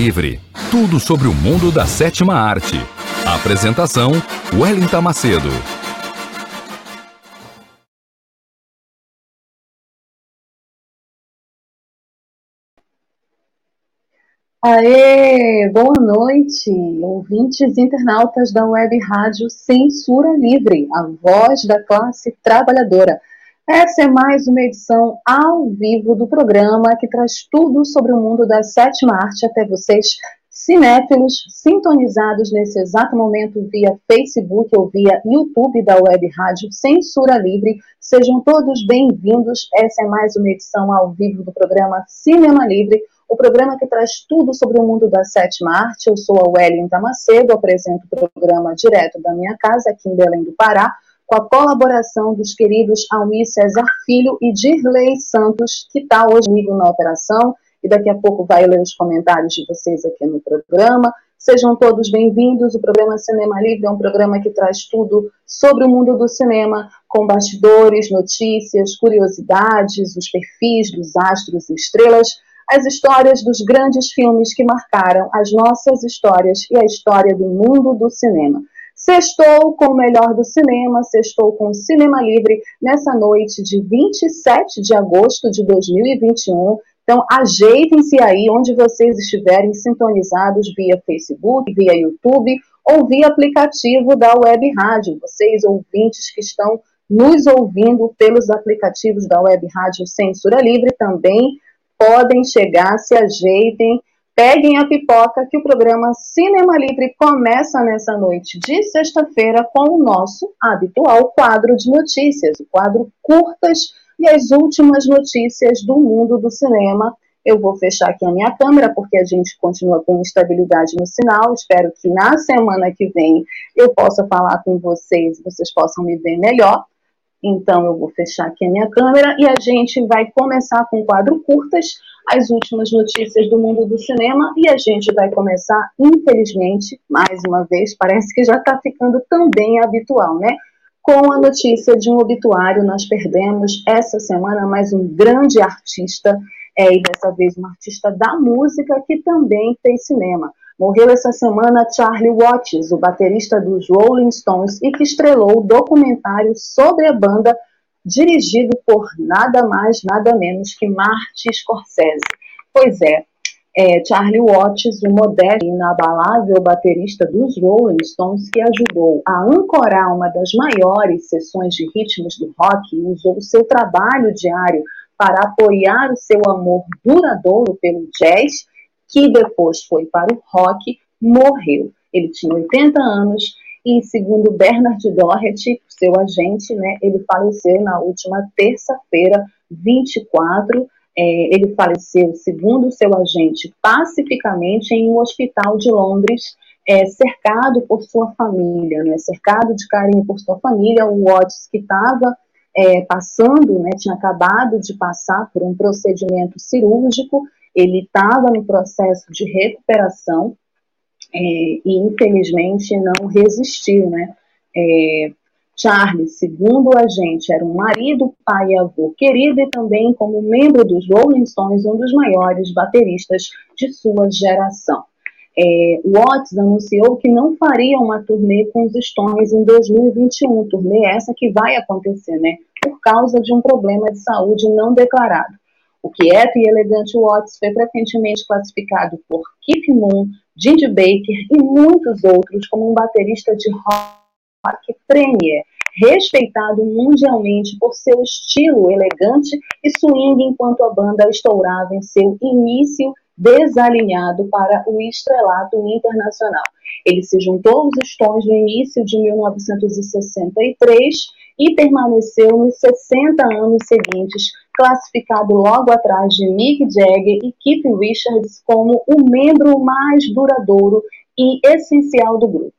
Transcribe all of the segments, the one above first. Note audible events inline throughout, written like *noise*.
Livre. Tudo sobre o mundo da sétima arte. Apresentação: Wellington Macedo. Aê, boa noite, ouvintes internautas da web rádio Censura Livre, a voz da classe trabalhadora. Essa é mais uma edição ao vivo do programa que traz tudo sobre o mundo da sétima arte até vocês, cinéfilos, sintonizados nesse exato momento via Facebook ou via YouTube da Web Rádio Censura Livre. Sejam todos bem-vindos. Essa é mais uma edição ao vivo do programa Cinema Livre, o programa que traz tudo sobre o mundo da sétima arte. Eu sou a Wellington Macedo, apresento o programa direto da minha casa, aqui em Belém do Pará com a colaboração dos queridos Almir César Filho e Dirley Santos, que está hoje comigo na operação, e daqui a pouco vai ler os comentários de vocês aqui no programa. Sejam todos bem-vindos. O programa Cinema Livre é um programa que traz tudo sobre o mundo do cinema, com bastidores, notícias, curiosidades, os perfis dos astros e estrelas, as histórias dos grandes filmes que marcaram as nossas histórias e a história do mundo do cinema. Sextou com o melhor do cinema, sextou com o Cinema Livre nessa noite de 27 de agosto de 2021. Então, ajeitem-se aí onde vocês estiverem sintonizados via Facebook, via YouTube ou via aplicativo da Web Rádio. Vocês, ouvintes que estão nos ouvindo pelos aplicativos da Web Rádio Censura Livre, também podem chegar, se ajeitem Peguem a pipoca que o programa Cinema Livre começa nessa noite de sexta-feira com o nosso habitual quadro de notícias, o quadro curtas e as últimas notícias do mundo do cinema. Eu vou fechar aqui a minha câmera porque a gente continua com instabilidade no sinal. Espero que na semana que vem eu possa falar com vocês, vocês possam me ver melhor. Então eu vou fechar aqui a minha câmera e a gente vai começar com o quadro curtas as últimas notícias do mundo do cinema e a gente vai começar, infelizmente, mais uma vez, parece que já está ficando também habitual, né? Com a notícia de um obituário, nós perdemos essa semana mais um grande artista, é, e dessa vez um artista da música que também fez cinema. Morreu essa semana Charlie Watts, o baterista dos Rolling Stones, e que estrelou o documentário sobre a banda dirigido por nada mais, nada menos que Martin Scorsese. Pois é, é Charlie Watts, o moderno e inabalável baterista dos Rolling Stones, que ajudou a ancorar uma das maiores sessões de ritmos do rock e usou o seu trabalho diário para apoiar o seu amor duradouro pelo jazz, que depois foi para o rock, morreu. Ele tinha 80 anos e segundo Bernard Doherty, seu agente, né, ele faleceu na última terça-feira, 24. É, ele faleceu, segundo seu agente, pacificamente em um hospital de Londres, é, cercado por sua família, né, cercado de carinho por sua família. O Watts, que estava é, passando, né, tinha acabado de passar por um procedimento cirúrgico, ele estava no processo de recuperação é, e infelizmente não resistiu, né? É, Charles, segundo a gente, era um marido, pai e avô querido e também como membro dos Rolling Stones, um dos maiores bateristas de sua geração. É, Watts anunciou que não faria uma turnê com os Stones em 2021, turnê essa que vai acontecer, né? Por causa de um problema de saúde não declarado. O quieto e elegante Watts foi frequentemente classificado por Keith Moon, Ginger Baker e muitos outros como um baterista de rock premier. respeitado mundialmente por seu estilo elegante e swing enquanto a banda estourava em seu início desalinhado para o estrelato internacional. Ele se juntou aos Stones no início de 1963 e permaneceu nos 60 anos seguintes, classificado logo atrás de Mick Jagger e Keith Richards como o membro mais duradouro e essencial do grupo.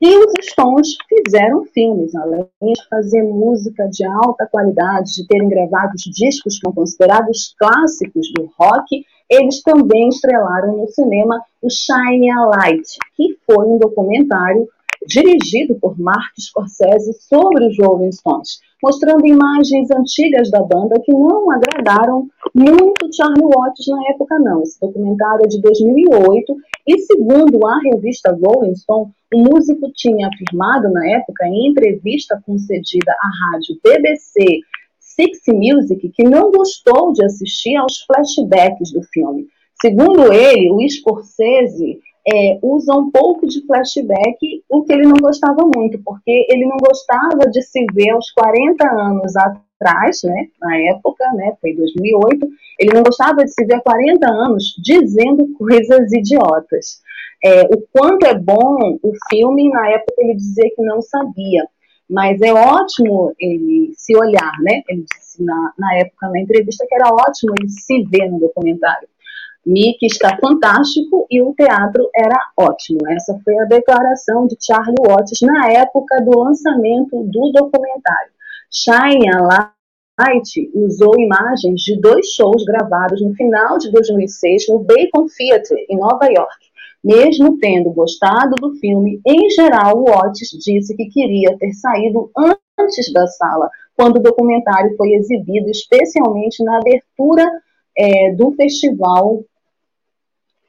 E os Stones fizeram filmes, além de fazer música de alta qualidade, de terem gravado discos que são considerados clássicos do rock, eles também estrelaram no cinema o Shine a Light, que foi um documentário dirigido por Martin Scorsese sobre os Rolling Stones, mostrando imagens antigas da banda que não agradaram muito Charlie Watts na época não. Esse documentário é de 2008 e segundo a revista Rolling Stone, o músico tinha afirmado na época em entrevista concedida à rádio BBC Six Music que não gostou de assistir aos flashbacks do filme. Segundo ele, o Scorsese é, usa um pouco de flashback, o que ele não gostava muito, porque ele não gostava de se ver aos 40 anos atrás, né, na época, né, foi 2008, ele não gostava de se ver há 40 anos dizendo coisas idiotas. É, o quanto é bom o filme, na época ele dizia que não sabia, mas é ótimo ele se olhar, né, ele disse na, na época, na entrevista, que era ótimo ele se ver no documentário. Mick está fantástico e o teatro era ótimo. Essa foi a declaração de Charlie Watts na época do lançamento do documentário. Shine a Light usou imagens de dois shows gravados no final de 2006 no Bacon Theatre, em Nova York. Mesmo tendo gostado do filme, em geral, Watts disse que queria ter saído antes da sala, quando o documentário foi exibido, especialmente na abertura é, do festival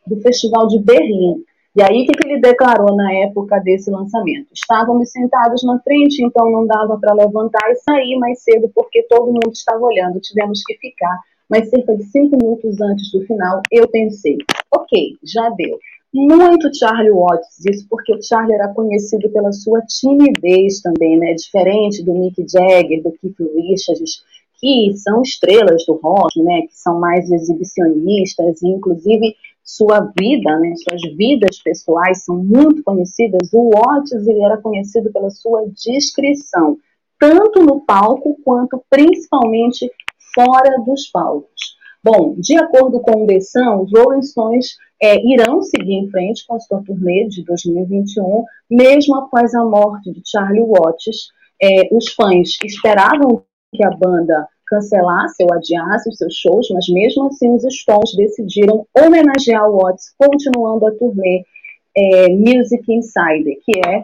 do Festival de Berlim. E aí, o que, que ele declarou na época desse lançamento? Estávamos sentados na frente, então não dava para levantar e sair mais cedo, porque todo mundo estava olhando, tivemos que ficar. Mas cerca de cinco minutos antes do final, eu pensei, ok, já deu. Muito Charlie Watts, isso porque o Charlie era conhecido pela sua timidez também, né? Diferente do Mick Jagger, do Keith Richards, que são estrelas do rock, né? Que são mais exibicionistas, inclusive sua vida, né, suas vidas pessoais são muito conhecidas, o Watts ele era conhecido pela sua discrição, tanto no palco quanto principalmente fora dos palcos. Bom, de acordo com o The Sun, os Rolling Stones é, irão seguir em frente com a sua turnê de 2021, mesmo após a morte de Charlie Watts. É, os fãs esperavam que a banda cancelasse ou adiasse os seus shows, mas mesmo assim os Stones decidiram homenagear o Watts, continuando a turnê é, Music Insider, que é,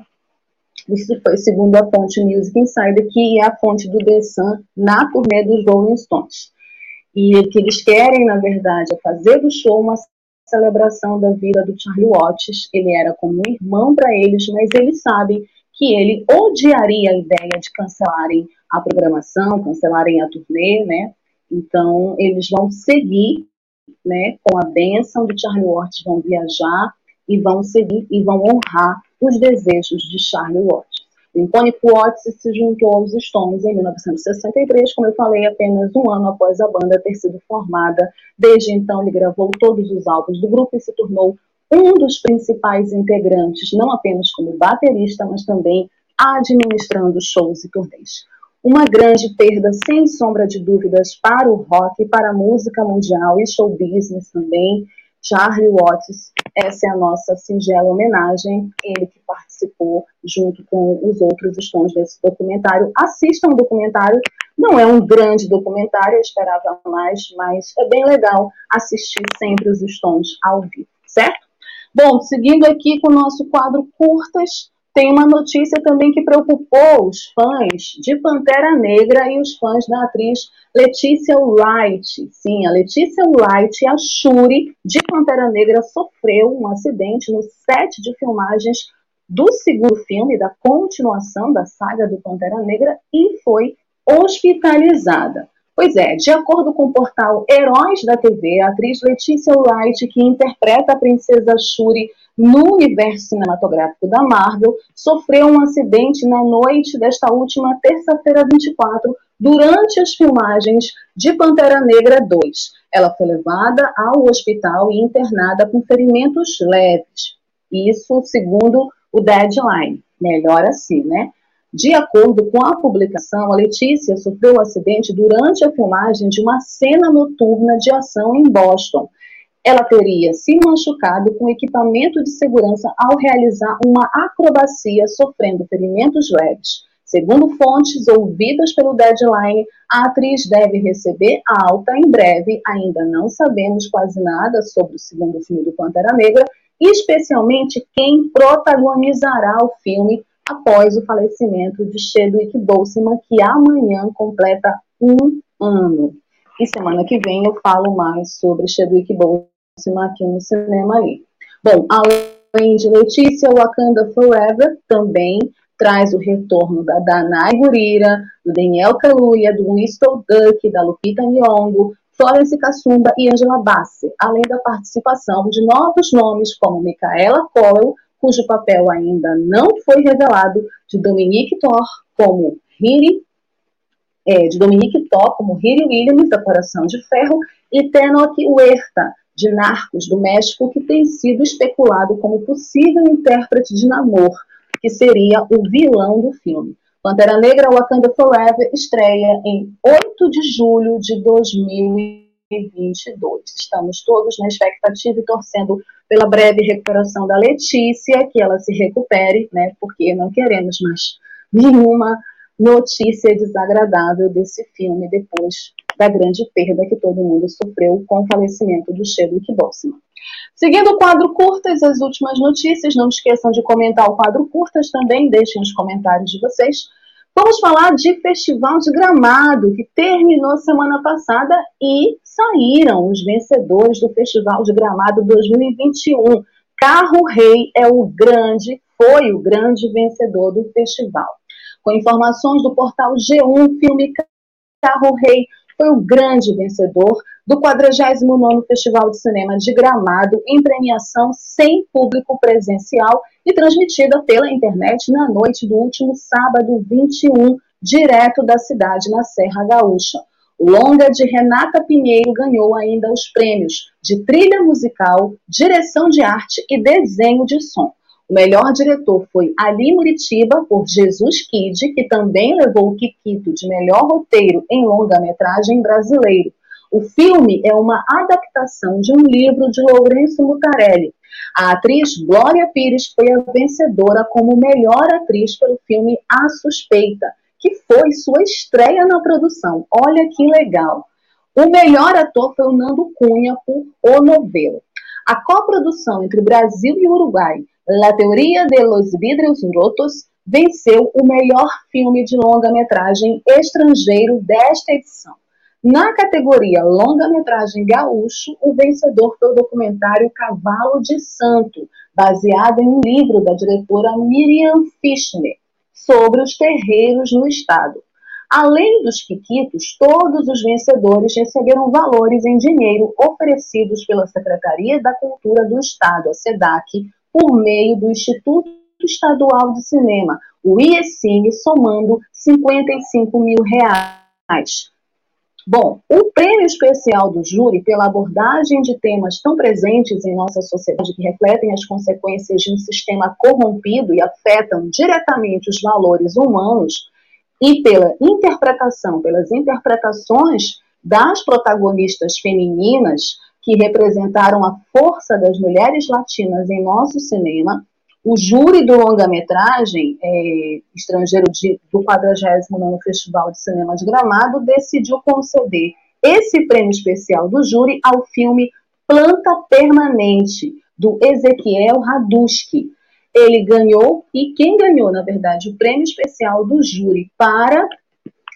isso foi segundo a fonte Music Insider, que é a fonte do The Sun na turnê dos Rolling Stones. E o que eles querem, na verdade, é fazer do show uma celebração da vida do Charlie Watts. Ele era como um irmão para eles, mas eles sabem que ele odiaria a ideia de cancelarem a programação, cancelarem a turnê, né? Então, eles vão seguir, né, com a benção de Charlie Watts, vão viajar e vão seguir e vão honrar os desejos de Charlie Watts. Icônico Watts se juntou aos Stones em 1963, como eu falei, apenas um ano após a banda ter sido formada. Desde então, ele gravou todos os álbuns do grupo e se tornou um dos principais integrantes, não apenas como baterista, mas também administrando shows e turnês uma grande perda, sem sombra de dúvidas, para o rock, para a música mundial e show business também. Charlie Watts, essa é a nossa singela homenagem, ele que participou junto com os outros Stones desse documentário. Assistam o documentário, não é um grande documentário, eu esperava mais, mas é bem legal assistir sempre os Stones ao vivo, certo? Bom, seguindo aqui com o nosso quadro curtas, tem uma notícia também que preocupou os fãs de Pantera Negra e os fãs da atriz Letícia Wright. Sim, a Letícia Wright, a Shuri de Pantera Negra, sofreu um acidente no set de filmagens do segundo filme, da continuação da saga do Pantera Negra, e foi hospitalizada. Pois é, de acordo com o portal Heróis da TV, a atriz Letícia Wright, que interpreta a princesa Shuri no universo cinematográfico da Marvel, sofreu um acidente na noite desta última terça-feira 24, durante as filmagens de Pantera Negra 2. Ela foi levada ao hospital e internada com ferimentos leves. Isso segundo o deadline. Melhor assim, né? De acordo com a publicação, a Letícia sofreu o um acidente durante a filmagem de uma cena noturna de ação em Boston ela teria se machucado com equipamento de segurança ao realizar uma acrobacia, sofrendo ferimentos leves. Segundo fontes ouvidas pelo Deadline, a atriz deve receber alta em breve. Ainda não sabemos quase nada sobre o segundo filme do Pantera Negra, especialmente quem protagonizará o filme após o falecimento de Chadwick Boseman, que amanhã completa um ano. E semana que vem eu falo mais sobre Chadwick Boseman aqui no cinema ali. Bom, além de Letícia, Wakanda Forever também traz o retorno da Danai Gurira, do Daniel Kaluuya, do Winston Duck, da Lupita Nyong'o, Florence Kassumba e Angela Bassi, além da participação de novos nomes como Micaela Coel, cujo papel ainda não foi revelado, de Dominique Thor como Hiri, é, de Dominique Thor como Hiri Williams, da Coração de Ferro, e Tenok Huerta, de Narcos do México que tem sido especulado como possível intérprete de Namor, que seria o vilão do filme. Pantera Negra Wakanda Forever estreia em 8 de julho de 2022. Estamos todos na expectativa e torcendo pela breve recuperação da Letícia, que ela se recupere, né? Porque não queremos mais nenhuma notícia desagradável desse filme depois da grande perda que todo mundo sofreu com o falecimento do Chadwick Boseman. Seguindo o quadro curtas, as últimas notícias, não esqueçam de comentar o quadro curtas também, deixem os comentários de vocês. Vamos falar de Festival de Gramado, que terminou semana passada e saíram os vencedores do Festival de Gramado 2021. Carro Rei é o grande, foi o grande vencedor do festival. Com informações do portal G1 Filme Carro Rei foi o grande vencedor do 49º Festival de Cinema de Gramado, em premiação sem público presencial e transmitida pela internet na noite do último sábado 21, direto da cidade na Serra Gaúcha. O longa de Renata Pinheiro ganhou ainda os prêmios de trilha musical, direção de arte e desenho de som. O melhor diretor foi Ali Muritiba, por Jesus Kid, que também levou o Kikito de melhor roteiro em longa-metragem brasileiro. O filme é uma adaptação de um livro de Lourenço Mutarelli. A atriz Glória Pires foi a vencedora como melhor atriz pelo filme A Suspeita, que foi sua estreia na produção. Olha que legal! O melhor ator foi o Nando Cunha por O Novelo. A coprodução entre Brasil e Uruguai La Teoria de los Vidrios Rotos venceu o melhor filme de longa-metragem estrangeiro desta edição. Na categoria longa-metragem gaúcho, o vencedor foi o documentário Cavalo de Santo, baseado em um livro da diretora Miriam Fischner sobre os terreiros no estado. Além dos quiquitos, todos os vencedores receberam valores em dinheiro oferecidos pela Secretaria da Cultura do Estado, a SEDAC, por meio do Instituto Estadual de Cinema, o IECINE, somando 55 mil reais. Bom, o prêmio especial do júri pela abordagem de temas tão presentes em nossa sociedade que refletem as consequências de um sistema corrompido e afetam diretamente os valores humanos e pela interpretação, pelas interpretações das protagonistas femininas, que representaram a força das mulheres latinas em nosso cinema, o júri do longa-metragem é, estrangeiro de, do 49º Festival de Cinema de Gramado decidiu conceder esse prêmio especial do júri ao filme Planta Permanente, do Ezequiel Raduski. Ele ganhou, e quem ganhou, na verdade, o prêmio especial do júri para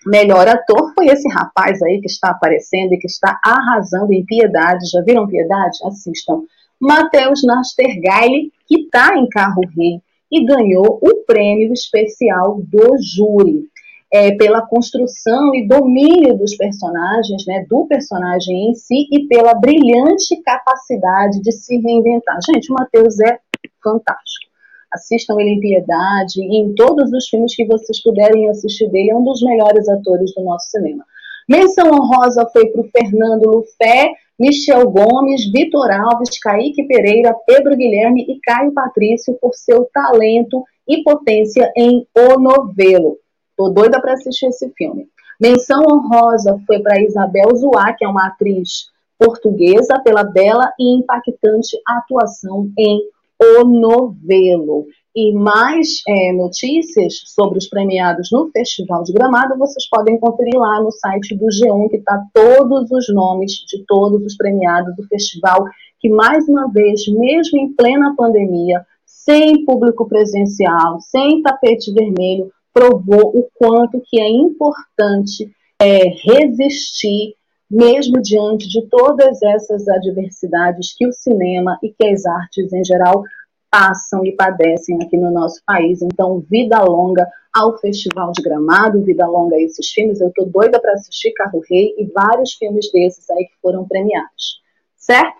melhor ator foi esse rapaz aí que está aparecendo e que está arrasando em Piedade. Já viram Piedade? Assistam. Matheus Nastergaile, que está em Carro Rei e ganhou o prêmio especial do júri. É, pela construção e domínio dos personagens, né, do personagem em si e pela brilhante capacidade de se reinventar. Gente, o Matheus é fantástico. Assistam ele em Piedade e em todos os filmes que vocês puderem assistir dele, é um dos melhores atores do nosso cinema. Menção honrosa foi para o Fernando Lufé, Michel Gomes, Vitor Alves, Kaique Pereira, Pedro Guilherme e Caio Patrício por seu talento e potência em O Novelo. Tô doida para assistir esse filme. Menção honrosa foi para Isabel Zuá, que é uma atriz portuguesa, pela bela e impactante atuação em O Novelo. E mais é, notícias sobre os premiados no Festival de Gramado, vocês podem conferir lá no site do G1, que está todos os nomes de todos os premiados do festival, que mais uma vez, mesmo em plena pandemia, sem público presencial, sem tapete vermelho, provou o quanto que é importante é, resistir, mesmo diante de todas essas adversidades que o cinema e que as artes em geral passam e padecem aqui no nosso país. Então, vida longa ao Festival de Gramado, vida longa a esses filmes. Eu tô doida para assistir Carro Rei e vários filmes desses aí que foram premiados. Certo?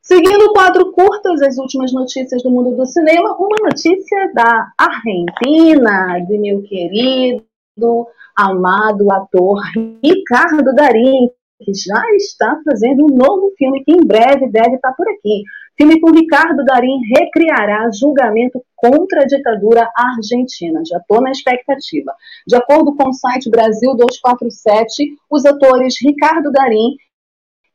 Seguindo o quadro curtas, as últimas notícias do mundo do cinema, uma notícia da Argentina, de meu querido, amado ator Ricardo Darín, que já está fazendo um novo filme que em breve deve estar por aqui. Filme com Ricardo Darim recriará julgamento contra a ditadura argentina. Já estou na expectativa. De acordo com o site Brasil 247, os atores Ricardo Darim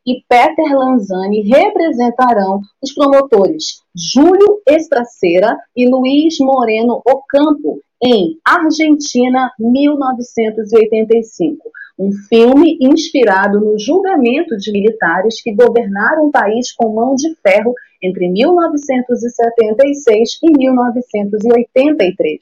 e Peter Lanzani representarão os promotores Júlio Estraceira e Luiz Moreno Ocampo em Argentina 1985 um filme inspirado no julgamento de militares que governaram o país com mão de ferro entre 1976 e 1983.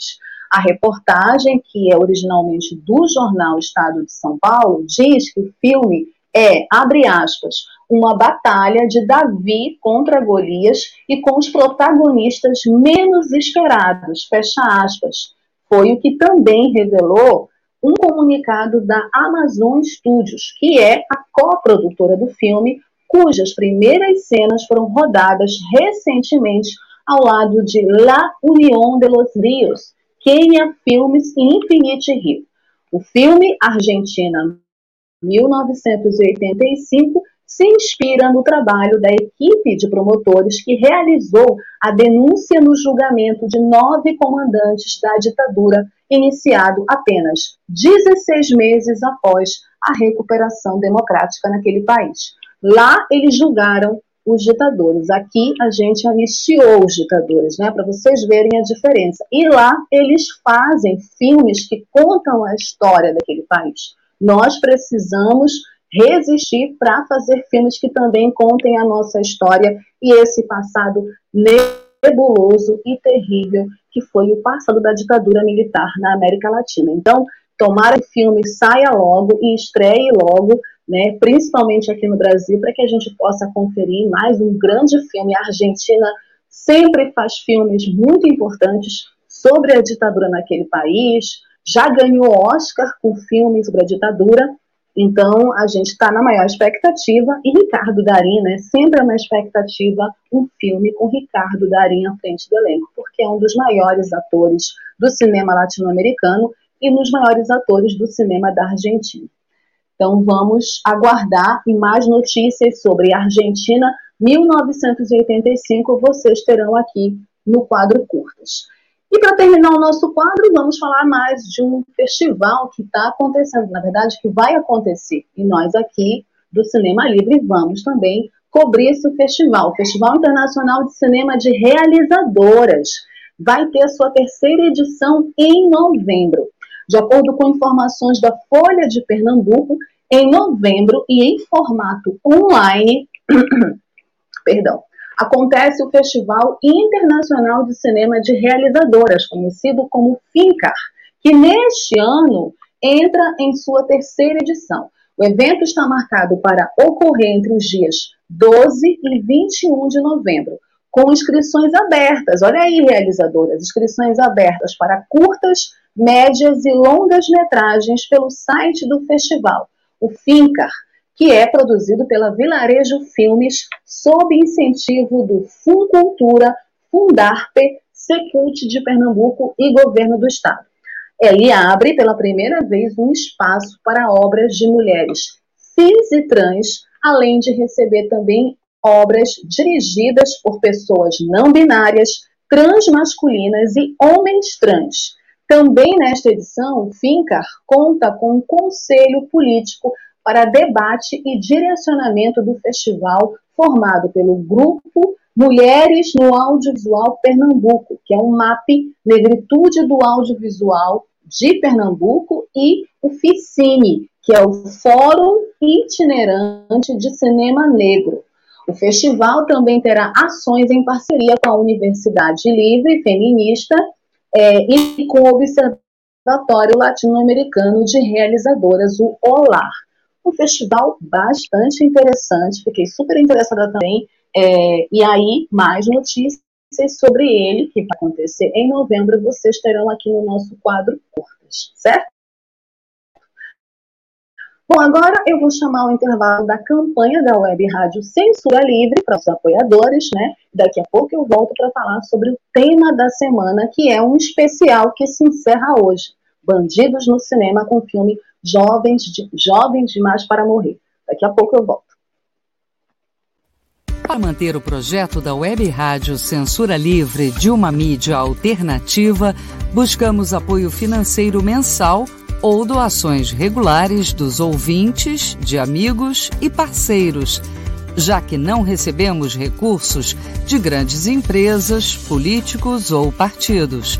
A reportagem, que é originalmente do jornal Estado de São Paulo, diz que o filme é, abre aspas, uma batalha de Davi contra Golias e com os protagonistas menos esperados, fecha aspas. Foi o que também revelou um comunicado da Amazon Studios, que é a coprodutora do filme, cujas primeiras cenas foram rodadas recentemente ao lado de La Unión de los Rios, Kenya Filmes e Infinity Rio. O filme Argentina 1985 se inspira no trabalho da equipe de promotores que realizou a denúncia no julgamento de nove comandantes da ditadura iniciado apenas 16 meses após a recuperação democrática naquele país. Lá eles julgaram os ditadores. Aqui a gente anistiou os ditadores, né, para vocês verem a diferença. E lá eles fazem filmes que contam a história daquele país. Nós precisamos resistir para fazer filmes que também contem a nossa história e esse passado nebuloso e terrível que foi o passado da ditadura militar na América Latina. Então, tomara que o filme saia logo e estreie logo, né, principalmente aqui no Brasil, para que a gente possa conferir mais um grande filme. A Argentina sempre faz filmes muito importantes sobre a ditadura naquele país, já ganhou Oscar com filmes sobre a ditadura, então, a gente está na maior expectativa, e Ricardo Darim, né, sempre é uma expectativa um filme com Ricardo Darim à frente do elenco, porque é um dos maiores atores do cinema latino-americano e um dos maiores atores do cinema da Argentina. Então, vamos aguardar e mais notícias sobre Argentina 1985 vocês terão aqui no quadro Curtas. E para terminar o nosso quadro, vamos falar mais de um festival que está acontecendo, na verdade, que vai acontecer. E nós aqui do Cinema Livre vamos também cobrir esse festival, o Festival Internacional de Cinema de Realizadoras. Vai ter a sua terceira edição em novembro. De acordo com informações da Folha de Pernambuco, em novembro e em formato online, *clears throat* perdão, acontece o Festival Internacional de Cinema de Realizadoras, conhecido como FINCAR, que neste ano entra em sua terceira edição. O evento está marcado para ocorrer entre os dias 12 e 21 de novembro, com inscrições abertas. Olha aí, realizadoras, inscrições abertas para curtas, médias e longas metragens pelo site do festival, o FINCAR que é produzido pela Vilarejo Filmes sob incentivo do Funcultura, Fundarpe, Secult de Pernambuco e Governo do Estado. Ele abre pela primeira vez um espaço para obras de mulheres cis e trans, além de receber também obras dirigidas por pessoas não binárias, transmasculinas e homens trans. Também nesta edição, FINCAR conta com um conselho político para debate e direcionamento do festival, formado pelo grupo Mulheres no Audiovisual Pernambuco, que é um MAP Negritude do Audiovisual de Pernambuco, e o FICINE, que é o Fórum Itinerante de Cinema Negro. O festival também terá ações em parceria com a Universidade Livre Feminista é, e com o Observatório Latino-Americano de Realizadoras, o OLAR. Um festival bastante interessante, fiquei super interessada também. É, e aí, mais notícias sobre ele, que vai acontecer em novembro, vocês terão aqui no nosso quadro Curtas, certo? Bom, agora eu vou chamar o intervalo da campanha da Web Rádio Censura Livre para os apoiadores, né? Daqui a pouco eu volto para falar sobre o tema da semana, que é um especial que se encerra hoje. Bandidos no cinema com o filme Jovens, de, Jovens Demais para Morrer. Daqui a pouco eu volto. Para manter o projeto da Web Rádio Censura Livre de uma mídia alternativa, buscamos apoio financeiro mensal ou doações regulares dos ouvintes, de amigos e parceiros, já que não recebemos recursos de grandes empresas, políticos ou partidos.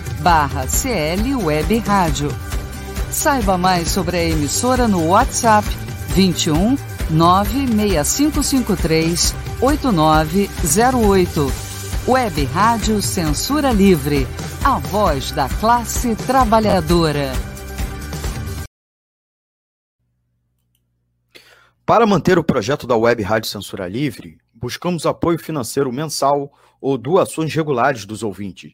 barra CL Web Rádio. Saiba mais sobre a emissora no WhatsApp 21 96553 8908. Web Rádio Censura Livre. A voz da classe trabalhadora. Para manter o projeto da Web Rádio Censura Livre, buscamos apoio financeiro mensal ou doações regulares dos ouvintes,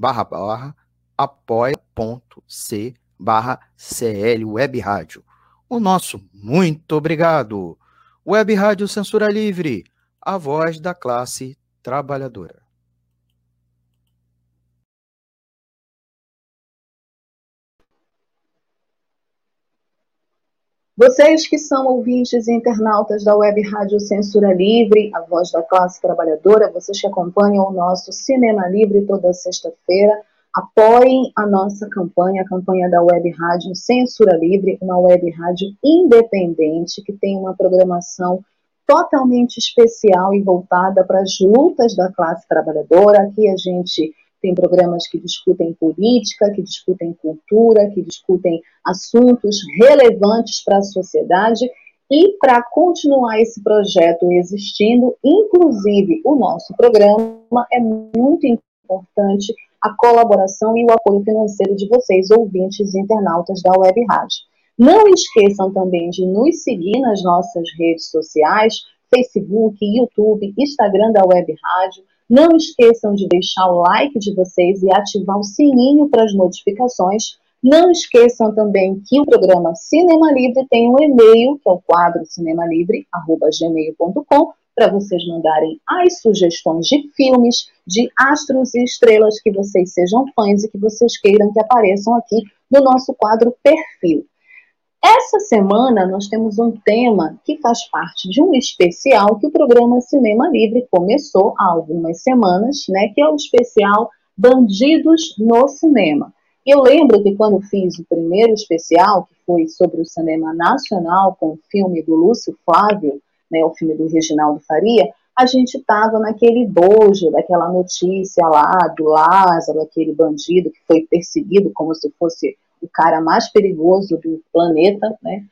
barra barra apoia.c barra CL Web Rádio. O nosso muito obrigado. Web Rádio Censura Livre, a voz da classe trabalhadora. Vocês que são ouvintes e internautas da Web Rádio Censura Livre, a voz da classe trabalhadora, vocês que acompanham o nosso Cinema Livre toda sexta-feira, apoiem a nossa campanha, a campanha da Web Rádio Censura Livre, uma web rádio independente que tem uma programação totalmente especial e voltada para as lutas da classe trabalhadora. Aqui a gente tem programas que discutem política, que discutem cultura, que discutem assuntos relevantes para a sociedade. E para continuar esse projeto existindo, inclusive o nosso programa, é muito importante a colaboração e o apoio financeiro de vocês, ouvintes e internautas da Web Rádio. Não esqueçam também de nos seguir nas nossas redes sociais, Facebook, YouTube, Instagram da Web Rádio, não esqueçam de deixar o like de vocês e ativar o sininho para as notificações. Não esqueçam também que o programa Cinema Livre tem um e-mail, que é o quadro cinemalivre.gmail.com, para vocês mandarem as sugestões de filmes, de astros e estrelas que vocês sejam fãs e que vocês queiram que apareçam aqui no nosso quadro Perfil. Essa semana nós temos um tema que faz parte de um especial que o programa Cinema Livre começou há algumas semanas, né, que é o especial Bandidos no Cinema. Eu lembro que quando fiz o primeiro especial, que foi sobre o cinema nacional, com o filme do Lúcio Flávio, né, o filme do Reginaldo Faria, a gente estava naquele bojo daquela notícia lá do Lázaro, aquele bandido que foi perseguido como se fosse o cara mais perigoso do planeta, né?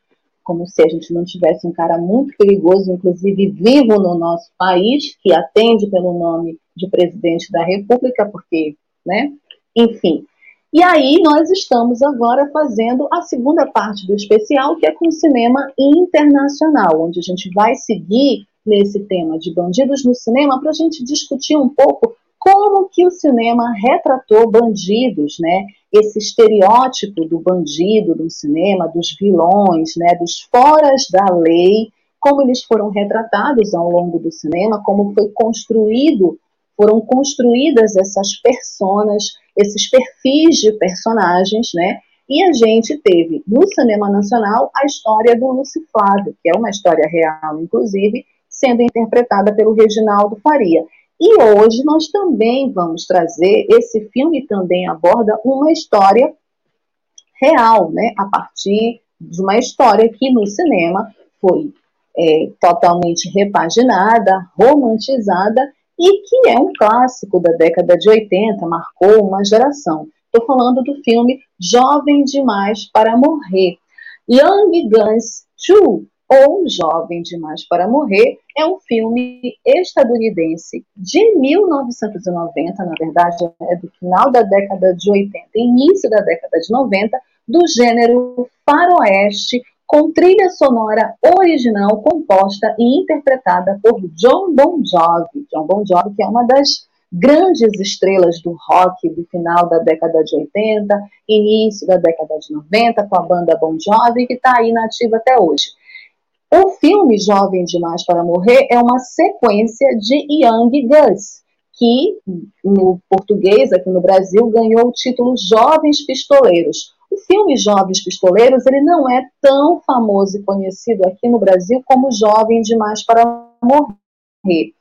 Como se a gente não tivesse um cara muito perigoso, inclusive vivo no nosso país, que atende pelo nome de presidente da República, porque, né? Enfim. E aí nós estamos agora fazendo a segunda parte do especial, que é com cinema internacional, onde a gente vai seguir nesse tema de bandidos no cinema para a gente discutir um pouco como que o cinema retratou bandidos, né? Esse estereótipo do bandido no cinema, dos vilões, né? Dos foras da lei, como eles foram retratados ao longo do cinema, como foi construído, foram construídas essas personas, esses perfis de personagens, né? E a gente teve no cinema nacional a história do Lúcio Flávio, que é uma história real, inclusive, sendo interpretada pelo Reginaldo Faria. E hoje nós também vamos trazer, esse filme também aborda uma história real, né? A partir de uma história que no cinema foi é, totalmente repaginada, romantizada e que é um clássico da década de 80, marcou uma geração. Estou falando do filme Jovem Demais para Morrer. Young Guns 2, ou Jovem Demais para Morrer, é um filme estadunidense de 1990, na verdade é do final da década de 80, início da década de 90, do gênero faroeste, com trilha sonora original composta e interpretada por John Bon Jovi. John Bon Jovi, que é uma das grandes estrelas do rock do final da década de 80, início da década de 90, com a banda Bon Jovi, que está aí nativa até hoje. O filme Jovem Demais para Morrer é uma sequência de Young Guns, que no português, aqui no Brasil, ganhou o título Jovens Pistoleiros. O filme Jovens Pistoleiros ele não é tão famoso e conhecido aqui no Brasil como Jovem Demais para Morrer.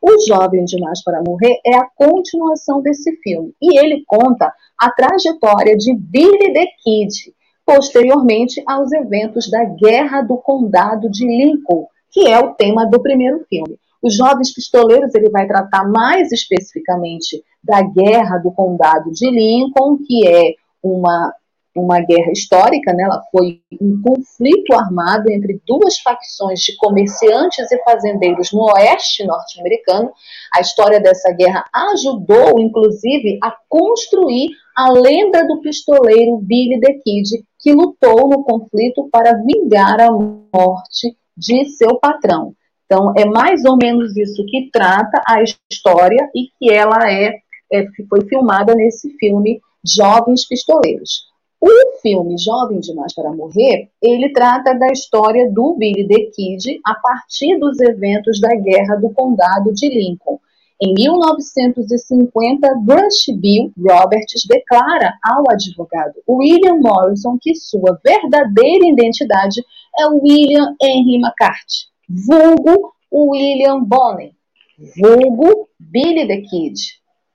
O Jovem Demais para Morrer é a continuação desse filme e ele conta a trajetória de Billy the Kid, posteriormente aos eventos da Guerra do Condado de Lincoln, que é o tema do primeiro filme. Os Jovens Pistoleiros ele vai tratar mais especificamente da Guerra do Condado de Lincoln, que é uma uma guerra histórica, né? ela foi um conflito armado entre duas facções de comerciantes e fazendeiros no oeste norte-americano. A história dessa guerra ajudou, inclusive, a construir a lenda do pistoleiro Billy the Kid, que lutou no conflito para vingar a morte de seu patrão. Então, é mais ou menos isso que trata a história e que ela é, é foi filmada nesse filme Jovens Pistoleiros. O filme Jovem Demais para Morrer, ele trata da história do Billy the Kid a partir dos eventos da Guerra do Condado de Lincoln. Em 1950, Brush Bill Roberts declara ao advogado William Morrison que sua verdadeira identidade é William Henry McCarthy, vulgo William Bonney, vulgo Billy the Kid,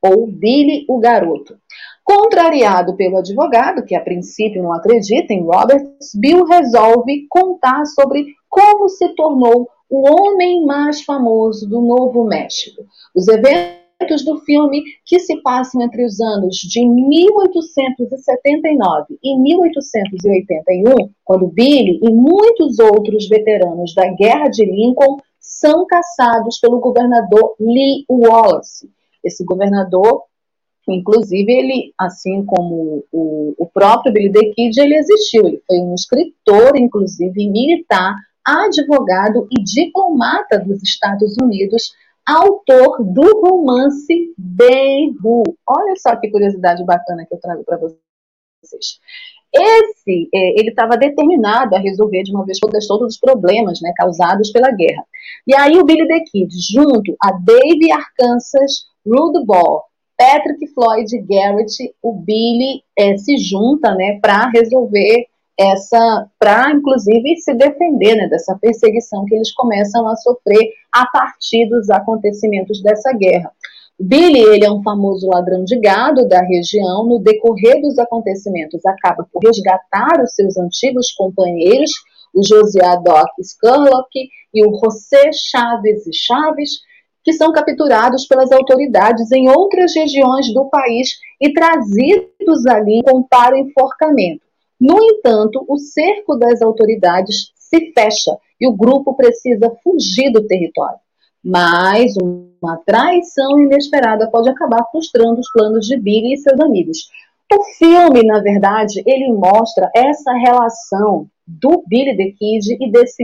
ou Billy o Garoto. Contrariado pelo advogado, que a princípio não acredita em Roberts, Bill resolve contar sobre como se tornou o homem mais famoso do Novo México. Os eventos do filme, que se passam entre os anos de 1879 e 1881, quando Billy e muitos outros veteranos da Guerra de Lincoln são caçados pelo governador Lee Wallace. Esse governador Inclusive, ele, assim como o, o próprio Billy the Kid, ele existiu. Ele foi um escritor, inclusive militar, advogado e diplomata dos Estados Unidos, autor do romance Ben-Hur. Olha só que curiosidade bacana que eu trago para vocês. Esse, é, ele estava determinado a resolver de uma vez por todas todos os problemas né, causados pela guerra. E aí o Billy the Kid, junto a Dave Arkansas Rudeball, Patrick Floyd Garrett, o Billy é, se junta, né, para resolver essa, para inclusive se defender, né, dessa perseguição que eles começam a sofrer a partir dos acontecimentos dessa guerra. Billy, ele é um famoso ladrão de gado da região. No decorrer dos acontecimentos, acaba por resgatar os seus antigos companheiros, o Josiah Doc Skurlock e o José Chaves e Chaves, que são capturados pelas autoridades em outras regiões do país e trazidos ali para o enforcamento. No entanto, o cerco das autoridades se fecha e o grupo precisa fugir do território. Mas uma traição inesperada pode acabar frustrando os planos de Billy e seus amigos. O filme, na verdade, ele mostra essa relação do Billy the Kid e desse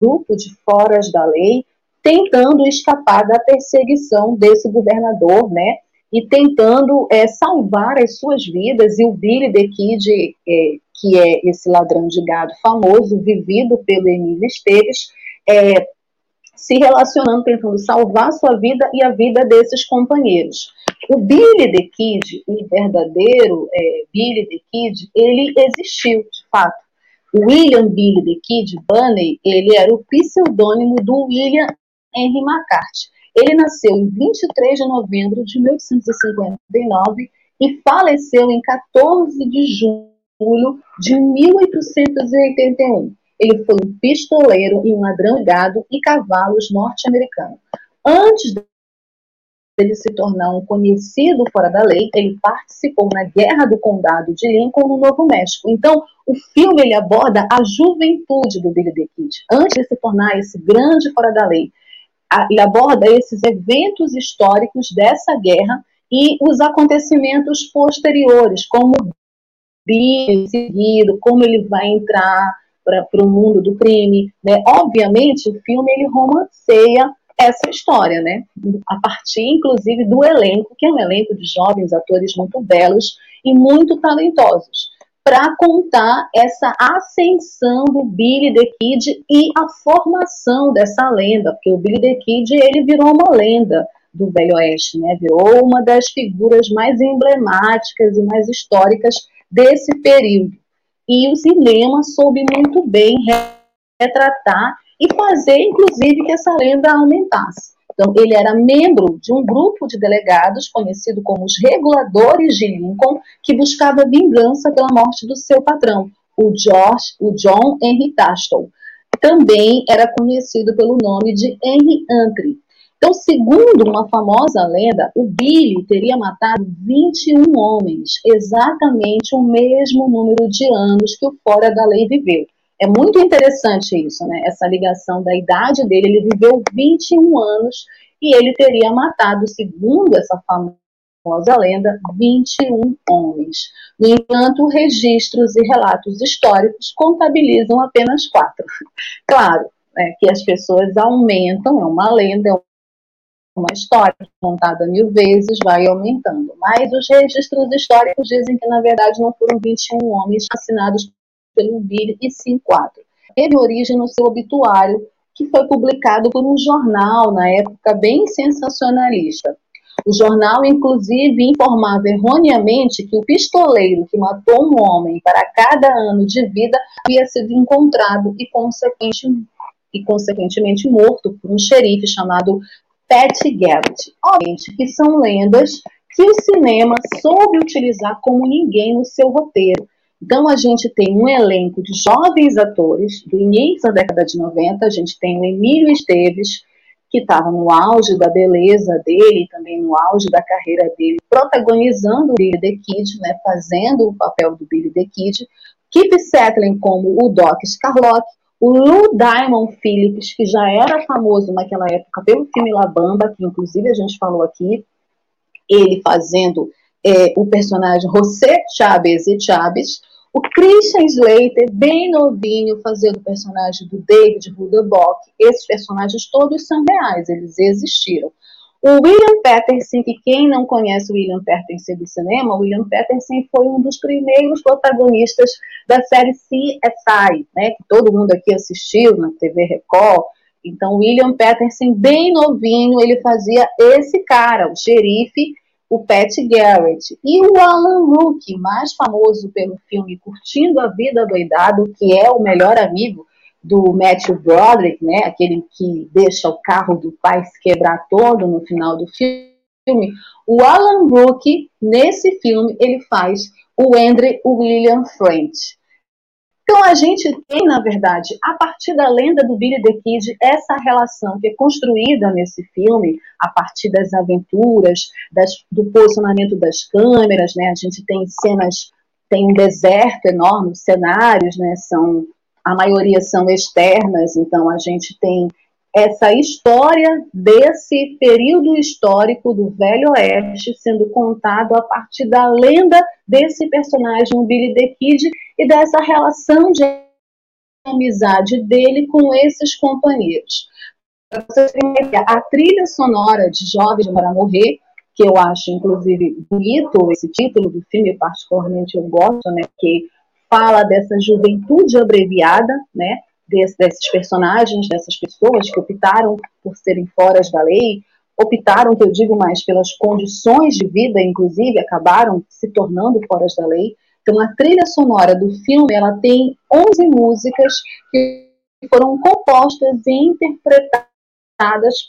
grupo de foras da lei tentando escapar da perseguição desse governador, né? E tentando é, salvar as suas vidas. E o Billy the Kid, é, que é esse ladrão de gado famoso, vivido pelo Emílio Esteves, é, se relacionando, tentando salvar sua vida e a vida desses companheiros. O Billy the Kid, o verdadeiro é, Billy the Kid, ele existiu, de fato. William Billy the Kid Bunny, ele era o pseudônimo do William Henry McCarthy. Ele nasceu em 23 de novembro de 1859 e faleceu em 14 de julho de 1881. Ele foi um pistoleiro e um ladrão de gado e cavalos norte-americano. Antes dele se tornar um conhecido fora da lei, ele participou na Guerra do Condado de Lincoln, no Novo México. Então, o filme ele aborda a juventude do Billy the Kid, antes de se tornar esse grande fora da lei. Ele aborda esses eventos históricos dessa guerra e os acontecimentos posteriores, como Billy seguido, como ele vai entrar para o mundo do crime. Né? Obviamente, o filme ele romanceia essa história, né? A partir, inclusive, do elenco, que é um elenco de jovens atores muito belos e muito talentosos, para contar essa ascensão do Billy the Kid e a formação dessa lenda, porque o Billy the Kid ele virou uma lenda do Velho Oeste, né? Virou uma das figuras mais emblemáticas e mais históricas desse período. E o cinema soube muito bem retratar e fazer, inclusive, que essa lenda aumentasse. Então, ele era membro de um grupo de delegados, conhecido como os Reguladores de Lincoln, que buscava vingança pela morte do seu patrão, o, George, o John Henry Tastel. Também era conhecido pelo nome de Henry Antry. Então, segundo uma famosa lenda, o Billy teria matado 21 homens, exatamente o mesmo número de anos que o fora da lei viveu. É muito interessante isso, né? Essa ligação da idade dele. Ele viveu 21 anos e ele teria matado, segundo essa famosa lenda, 21 homens. No entanto, registros e relatos históricos contabilizam apenas quatro. *laughs* Claro, é, que as pessoas aumentam, é uma lenda, é uma história contada mil vezes, vai aumentando. Mas os registros históricos dizem que, na verdade, não foram 21 homens assassinados pelo Billy e sim quatro. Teve origem no seu obituário, que foi publicado por um jornal, na época bem sensacionalista. O jornal, inclusive, informava erroneamente que o pistoleiro que matou um homem para cada ano de vida havia sido encontrado e, consequente, e consequentemente morto por um xerife chamado Pat Garrett. Obviamente que são lendas que o cinema soube utilizar como ninguém no seu roteiro, então, a gente tem um elenco de jovens atores do início da década de 90. A gente tem o Emílio Esteves, que estava no auge da beleza dele, também no auge da carreira dele, protagonizando o Billy the Kid, né, fazendo o papel do Billy the Kid. Keith Settling como o Doc Scarlock, o Lou Diamond Phillips, que já era famoso naquela época pelo filme La Bamba, que inclusive a gente falou aqui, ele fazendo é, o personagem José Chávez e Chávez, o Christian Slater, bem novinho, fazendo o personagem do David Ruderbock. Esses personagens todos são reais, eles existiram. O William Patterson, que quem não conhece o William Patterson do cinema, o William Patterson foi um dos primeiros protagonistas da série CSI, né, que todo mundo aqui assistiu na TV Record. Então, William Patterson, bem novinho, ele fazia esse cara, o xerife o Pat Garrett e o Alan Rook, mais famoso pelo filme Curtindo a Vida Doidado, que é o melhor amigo do Matthew Broderick, né, aquele que deixa o carro do pai se quebrar todo no final do filme. o Alan Brooke, nesse filme, ele faz o Andrew William French. Então a gente tem, na verdade, a partir da lenda do Billy the Kid, essa relação que é construída nesse filme, a partir das aventuras, das, do posicionamento das câmeras, né? A gente tem cenas, tem um deserto enorme, os cenários, né? São a maioria são externas, então a gente tem essa história desse período histórico do Velho Oeste sendo contado a partir da lenda desse personagem, o Billy the Kid, e dessa relação de amizade dele com esses companheiros. A trilha sonora de Jovens para Morrer, que eu acho, inclusive, bonito esse título do filme, particularmente eu gosto, né, que fala dessa juventude abreviada, né, desse, desses personagens, dessas pessoas que optaram por serem fora da lei, optaram, que eu digo mais, pelas condições de vida, inclusive, acabaram se tornando fora da lei. Então, a trilha sonora do filme, ela tem 11 músicas que foram compostas e interpretadas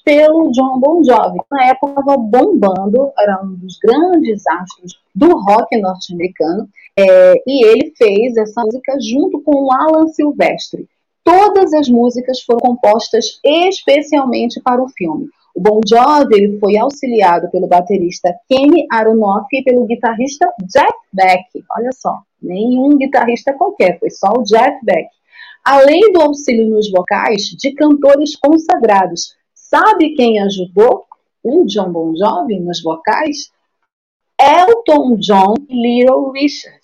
pelo John Bon Jovi. Na época, estava bombando, era um dos grandes astros do rock norte-americano, é, e ele fez essa música junto com o Alan Silvestre. Todas as músicas foram compostas especialmente para o filme. O Bon Jovi ele foi auxiliado pelo baterista Kenny Aronoff e pelo guitarrista Jeff Beck. Olha só, nenhum guitarrista qualquer, foi só o Jeff Beck. Além do auxílio nos vocais de cantores consagrados. Sabe quem ajudou o John Bon Jovi nos vocais? Elton John Little Richard.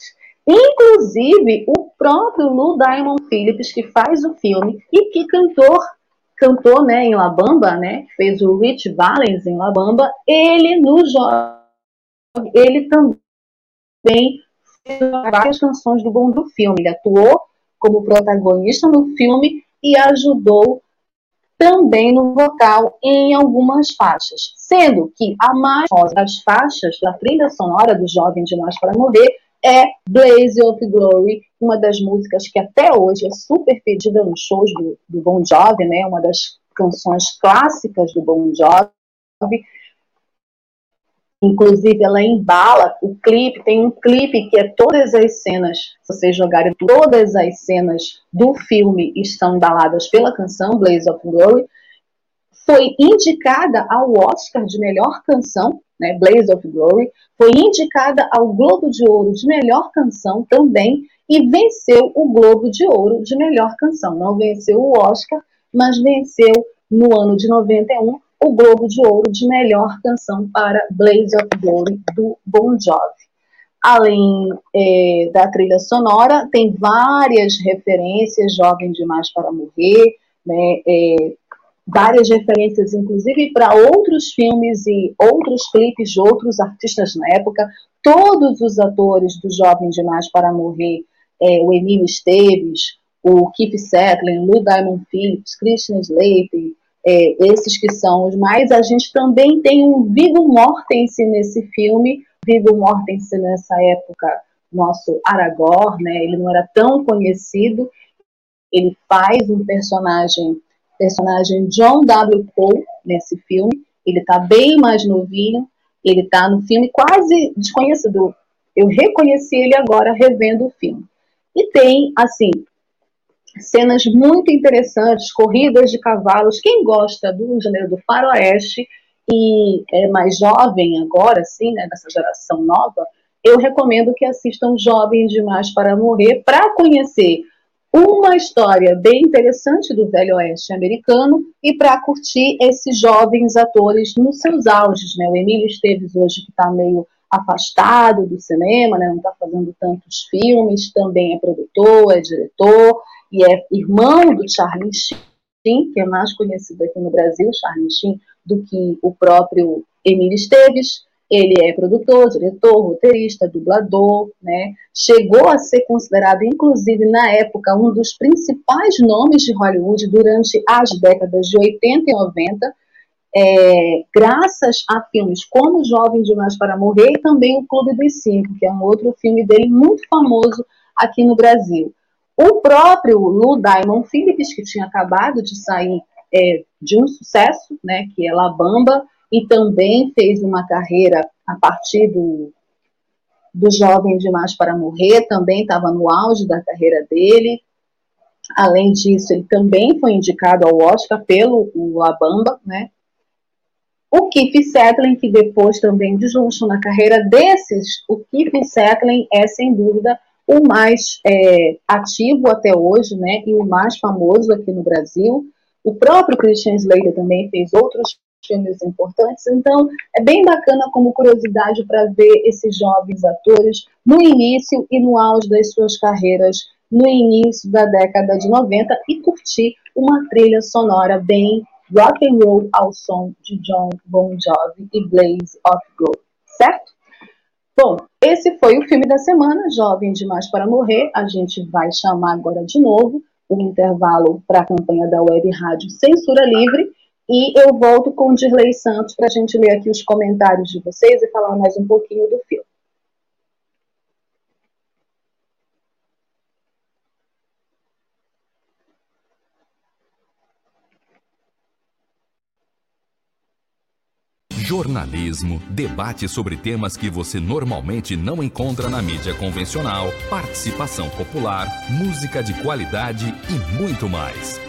Inclusive, o próprio Lou Diamond Phillips, que faz o filme e que cantor, cantou né, em La Bamba, né, fez o Rich Valens em La Bamba, ele no jogo, ele também fez várias canções do bom do filme. Ele atuou como protagonista no filme e ajudou também no vocal em algumas faixas, sendo que a mais famosa das faixas da trilha sonora do Jovem Demais para Morrer é Blaze of Glory, uma das músicas que até hoje é super pedida nos shows do, do Bon Jovi, né? Uma das canções clássicas do Bon Jovi. Inclusive, ela embala o clipe, tem um clipe que é todas as cenas, se vocês jogarem todas as cenas do filme estão embaladas pela canção Blaze of Glory. Foi indicada ao Oscar de melhor canção né, Blaze of Glory, foi indicada ao Globo de Ouro de melhor canção também e venceu o Globo de Ouro de melhor canção. Não venceu o Oscar, mas venceu no ano de 91 o Globo de Ouro de melhor canção para Blaze of Glory do Bon Jovi. Além é, da trilha sonora, tem várias referências, Jovem Demais para Morrer, né, é, várias referências, inclusive, para outros filmes e outros clipes de outros artistas na época. Todos os atores do Jovem Demais para Morrer, é, o Emílio Esteves, o Keith Settling, Lou Diamond Phillips, Christian Slater, é, esses que são os mais. A gente também tem um Viggo Mortensen nesse filme. Viggo Mortensen nessa época, nosso Aragorn, né? Ele não era tão conhecido. Ele faz um personagem personagem John W. Cole nesse filme. Ele está bem mais novinho. Ele está no filme quase desconhecido. Eu reconheci ele agora revendo o filme. E tem, assim, cenas muito interessantes, corridas de cavalos. Quem gosta do gênero do faroeste e é mais jovem agora, assim, né, dessa geração nova, eu recomendo que assistam Jovens Demais para Morrer para conhecer uma história bem interessante do Velho Oeste americano e para curtir esses jovens atores nos seus auges. Né? O Emílio Esteves hoje que está meio afastado do cinema, né? não está fazendo tantos filmes, também é produtor, é diretor e é irmão do Charlie Sheen, que é mais conhecido aqui no Brasil, Charlie Sheen, do que o próprio Emílio Esteves. Ele é produtor, diretor, roteirista, dublador, né? Chegou a ser considerado, inclusive na época, um dos principais nomes de Hollywood durante as décadas de 80 e 90, é, graças a filmes como Jovem Demais para Morrer e também O Clube dos Cinco, que é um outro filme dele muito famoso aqui no Brasil. O próprio Lou Diamond Phillips, que tinha acabado de sair é, de um sucesso, né, que é La Bamba, e também fez uma carreira a partir do, do Jovem Demais para Morrer, também estava no auge da carreira dele. Além disso, ele também foi indicado ao Oscar pelo o Abamba, né? O Keith Settling, que depois também deslanchou na carreira desses, o Keith Settling é, sem dúvida, o mais é, ativo até hoje, né, e o mais famoso aqui no Brasil. O próprio Christian Slater também fez outros filmes importantes, então é bem bacana como curiosidade para ver esses jovens atores no início e no auge das suas carreiras no início da década de 90 e curtir uma trilha sonora bem rock and roll ao som de John Bon Jovi e Blaze of Gold, certo? Bom, esse foi o filme da semana, Jovem Demais para Morrer. A gente vai chamar agora de novo um intervalo para a campanha da Web Rádio Censura Livre e eu volto com o Dirley Santos para a gente ler aqui os comentários de vocês e falar mais um pouquinho do filme. jornalismo, debate sobre temas que você normalmente não encontra na mídia convencional, participação popular, música de qualidade e muito mais.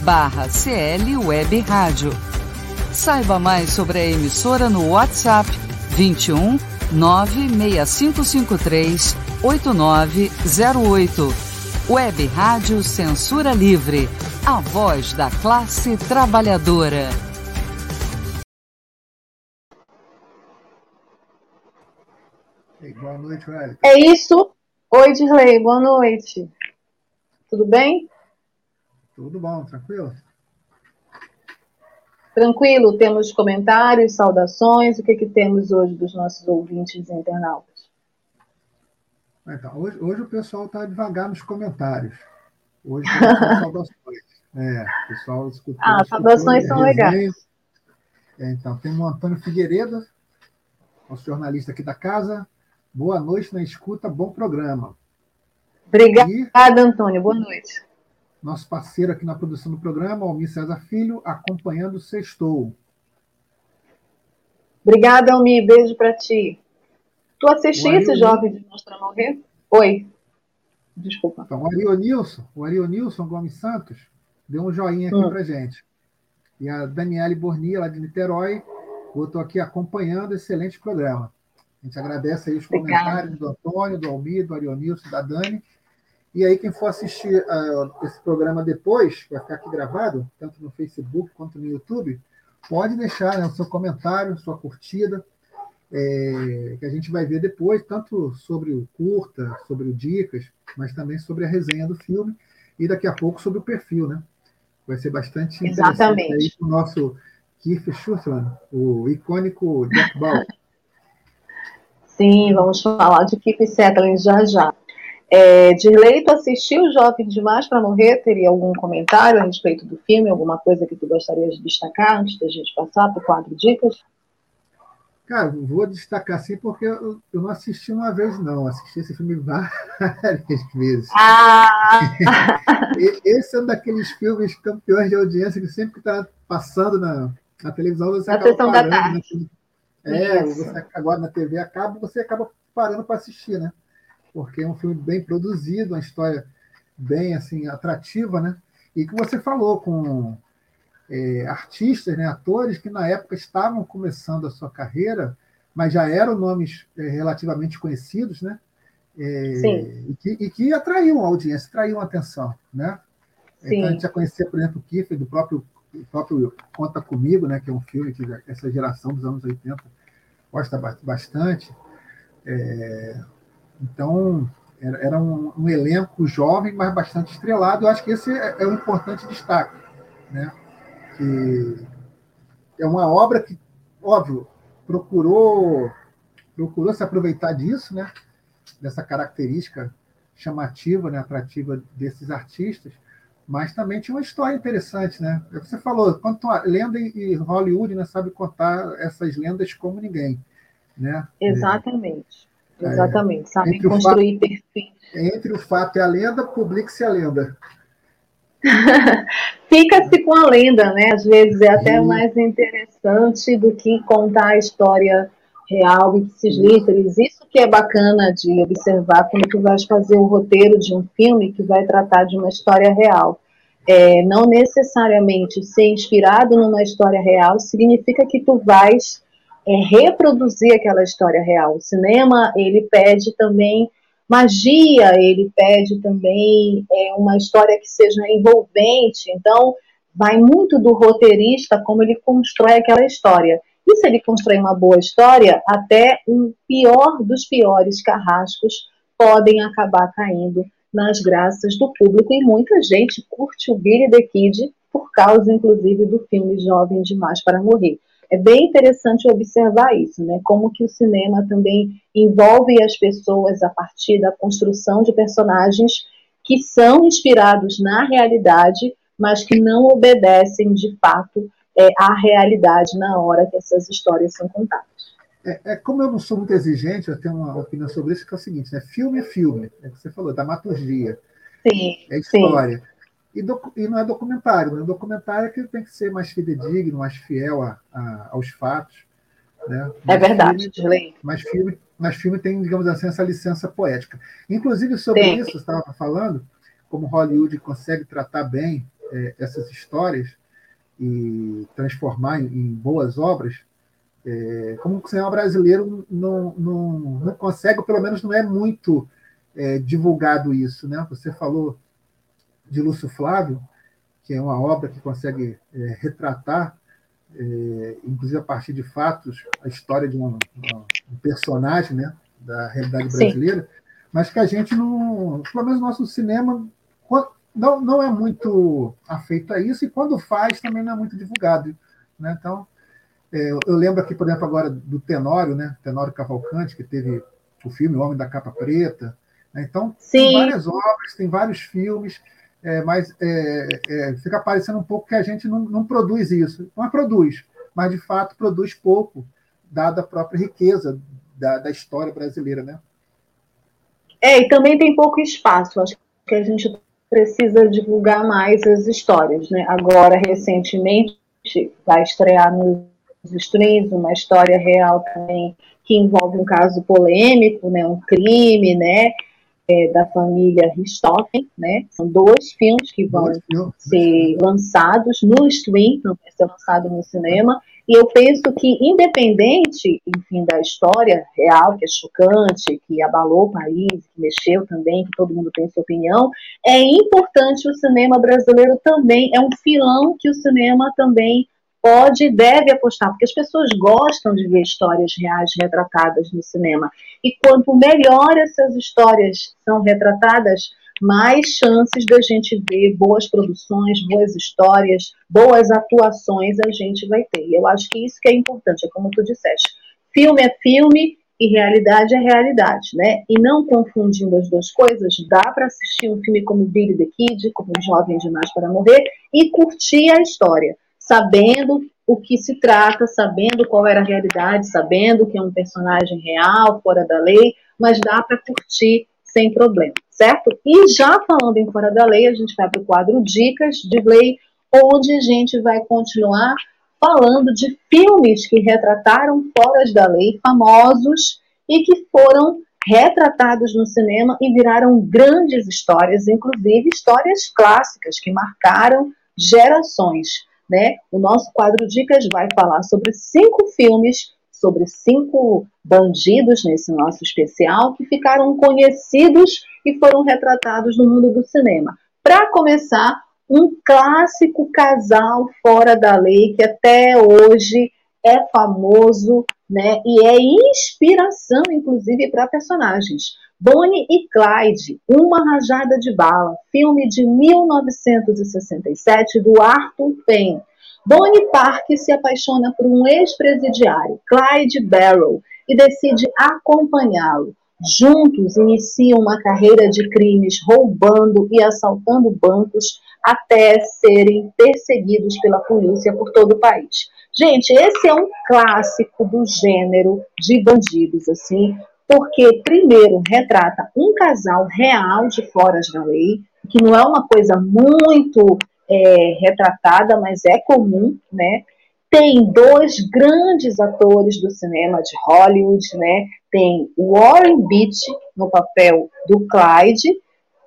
barra CL Web Rádio. Saiba mais sobre a emissora no WhatsApp 21 96553 8908. Web Rádio Censura Livre, a voz da classe trabalhadora. Boa noite, Wellington. É isso. Oi, Dirley, boa noite. Tudo bem? Tudo bom, tranquilo? Tranquilo, temos comentários, saudações. O que, que temos hoje dos nossos ouvintes e internautas? Então, hoje, hoje o pessoal está devagar nos comentários. Hoje tem *laughs* saudações. É, o pessoal escutou. Ah, saudações são legais. É, então, tem o Antônio Figueiredo, nosso jornalista aqui da casa. Boa noite na escuta, bom programa. Obrigada, e, Antônio. Boa noite. Nosso parceiro aqui na produção do programa, Almir César Filho, acompanhando o Sextou. Obrigada, Almir. Beijo para ti. Tu assististe Jovem de Mostra Morrer? Oi. Desculpa. Então, o Arionilson, o Arionilson Gomes Santos, deu um joinha aqui hum. para gente. E a Daniele Bornia, lá de Niterói, botou aqui acompanhando excelente programa. A gente agradece aí os Obrigada. comentários do Antônio, do Almir, do Arionilson, da Dani. E aí, quem for assistir uh, esse programa depois, vai ficar aqui gravado, tanto no Facebook quanto no YouTube, pode deixar né, o seu comentário, sua curtida, é, que a gente vai ver depois, tanto sobre o curta, sobre o dicas, mas também sobre a resenha do filme e daqui a pouco sobre o perfil, né? Vai ser bastante Exatamente. interessante aí o nosso Keith Schussland, o icônico Jack Bauer. Sim, vamos falar de Keith Settling já já. É, Dirley, tu assistiu Jovem Demais para Morrer? Teria algum comentário a respeito do filme? Alguma coisa que tu gostaria de destacar antes da gente passar para o quadro Dicas? Cara, vou destacar sim, porque eu, eu, não assisti uma vez, não. Assisti esse filme várias *laughs* vezes. Ah! *laughs* esse é um daqueles filmes campeões de audiência que sempre que está passando na, na televisão, você na acaba parando. Da tarde. Né? É, Isso. você agora na TV acaba, você acaba parando para assistir, né? Porque é um filme bem produzido, uma história bem assim atrativa, né? E que você falou com é, artistas, né, atores que na época estavam começando a sua carreira, mas já eram nomes é, relativamente conhecidos, né? É, Sim. E que, e que atraíam a audiência, atraíam a atenção, né? Sim. Então a gente já conhecia, por exemplo, o Kiefer, do próprio, do próprio Conta Comigo, né? Que é um filme que essa geração dos anos 80 gosta bastante. É, então, era, era um, um, elenco jovem, mas bastante estrelado. Eu acho que esse é, é um importante destaque, né? Que é uma obra que, óbvio, procurou procurou se aproveitar disso, né? Dessa característica chamativa, né, atrativa desses artistas, mas também tinha uma história interessante, né? É você falou, quanto a lenda e Hollywood né, sabe contar essas lendas como ninguém, né? Exatamente. É, Exatamente, sabe construir perfil. Entre o fato e a lenda, publique-se a lenda. *laughs* Fica-se com a lenda, né? Às vezes é até mais interessante do que contar a história real e se literis. Isso que é bacana de observar quando tu vais fazer o roteiro de um filme que vai tratar de uma história real. É, não necessariamente ser inspirado numa história real significa que tu vais é, reproduzir aquela história real. O cinema ele pede também magia, ele pede também é, uma história que seja envolvente. Então, vai muito do roteirista como ele constrói aquela história. E se ele constrói uma boa história, até um pior dos piores carrascos podem acabar caindo nas graças do público. E muita gente curte o Billy the Kid por causa, inclusive, do filme Jovem Demais para Morrer é bem interessante observar isso, né? Como que o cinema também envolve as pessoas a partir da construção de personagens que são inspirados na realidade, mas que não obedecem de fato é, à realidade na hora que essas histórias são contadas. É, é, como eu não sou muito exigente, eu tenho uma opinião sobre isso, que é o seguinte, né? Filme é filme, é o que você falou, dramaturgia. Sim, é história. Sim. E, e, não é documentário. Né? Documentário é que tem que ser mais fidedigno, mais fiel a, a, aos fatos. Né? é verdade, filme, mas filme, mas filme tem, digamos assim, essa licença poética. Inclusive, sobre isso, você estava falando, como Hollywood consegue tratar bem é, essas histórias e transformar em, em boas obras, é, como o cinema brasileiro não, não, não consegue, ou pelo menos não é muito é, divulgado isso. Né? Você falou de Lúcio Flávio, que é uma obra que consegue é, retratar, é, inclusive a partir de fatos, a história de um, um personagem né, da realidade brasileira, Sim. mas que a gente não, pelo menos no nosso cinema, não, não é muito afeito a isso, e quando faz também não é muito divulgado. Né? Então, é, eu lembro aqui, por exemplo, agora do Tenório, né? Tenório Cavalcante, que teve o filme O Homem da Capa Preta. Né? Então, Sim. tem várias obras, tem vários filmes é, mas é, é, fica parecendo um pouco que a gente não, não produz isso. É produz, mas de fato produz pouco, dada a própria riqueza da, da história brasileira, né? É, e também tem pouco espaço. Acho que a gente precisa divulgar mais as histórias, né? Agora, recentemente, vai estrear nos streams uma história real também que envolve um caso polêmico, né? Um crime, né? É, da família Richthofen, né? São dois filmes que vão ser lançados no stream, não vai ser lançado no cinema. E eu penso que, independente, enfim, da história real, que é chocante, que abalou o país, que mexeu também, que todo mundo tem sua opinião, é importante o cinema brasileiro também, é um filão que o cinema também pode e deve apostar, porque as pessoas gostam de ver histórias reais retratadas no cinema. E quanto melhor essas histórias são retratadas, mais chances da gente ver boas produções, boas histórias, boas atuações a gente vai ter. E eu acho que isso que é importante, é como tu disseste. Filme é filme e realidade é realidade, né? E não confundindo as duas coisas, dá para assistir um filme como Billy the Kid, como Jovem Demais para Morrer, e curtir a história sabendo o que se trata, sabendo qual era a realidade, sabendo que é um personagem real, fora da lei, mas dá para curtir sem problema, certo? E já falando em fora da lei, a gente vai para o quadro Dicas de Lei, onde a gente vai continuar falando de filmes que retrataram fora da lei, famosos e que foram retratados no cinema e viraram grandes histórias, inclusive histórias clássicas que marcaram gerações né? O nosso quadro Dicas vai falar sobre cinco filmes sobre cinco bandidos nesse nosso especial que ficaram conhecidos e foram retratados no mundo do cinema. Para começar, um clássico casal fora da lei que até hoje é famoso, né, e é inspiração inclusive para personagens. Bonnie e Clyde, Uma Rajada de Bala, filme de 1967 do Arthur Penn. Bonnie Park se apaixona por um ex-presidiário, Clyde Barrow, e decide acompanhá-lo. Juntos iniciam uma carreira de crimes roubando e assaltando bancos até serem perseguidos pela polícia por todo o país. Gente, esse é um clássico do gênero de bandidos, assim, porque, primeiro, retrata um casal real de foras da lei, que não é uma coisa muito é, retratada, mas é comum, né? Tem dois grandes atores do cinema de Hollywood, né? Tem Warren Beatty no papel do Clyde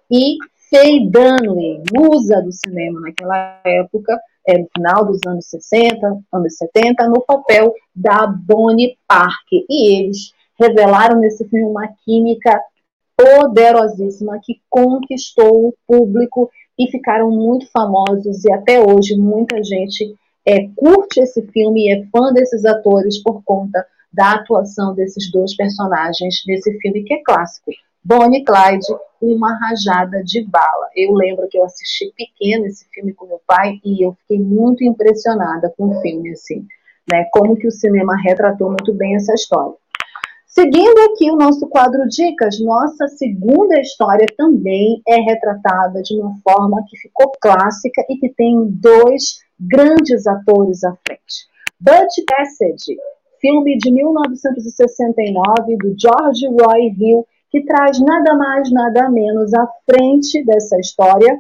e Faye Dunaway, musa do cinema naquela época, é, no final dos anos 60, anos 70, no papel da Bonnie Parker. E eles revelaram nesse filme uma química poderosíssima que conquistou o público e ficaram muito famosos e até hoje muita gente é, curte esse filme e é fã desses atores por conta da atuação desses dois personagens nesse filme que é clássico. Bonnie e Clyde, Uma Rajada de Bala. Eu lembro que eu assisti pequeno esse filme com meu pai e eu fiquei muito impressionada com o filme, assim, né? Como que o cinema retratou muito bem essa história. Seguindo aqui o nosso quadro Dicas, nossa segunda história também é retratada de uma forma que ficou clássica e que tem dois grandes atores à frente. Butch Cassidy, filme de 1969 do George Roy Hill, que traz nada mais, nada menos à frente dessa história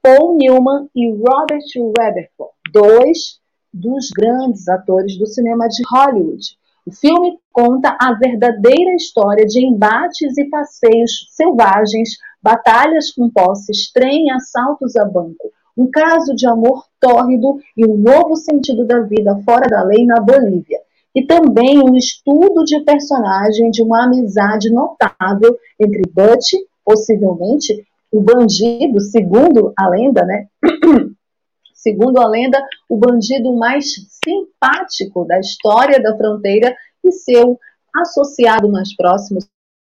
Paul Newman e Robert Redford, dois dos grandes atores do cinema de Hollywood. O filme conta a verdadeira história de embates e passeios selvagens, batalhas com posses, trem, assaltos a banco, um caso de amor tórrido e um novo sentido da vida fora da lei na Bolívia. E também um estudo de personagem de uma amizade notável entre Butch, possivelmente o bandido, segundo a lenda, né? *clears throat* segundo a lenda, o bandido mais simpático da história da fronteira e seu associado mais próximo,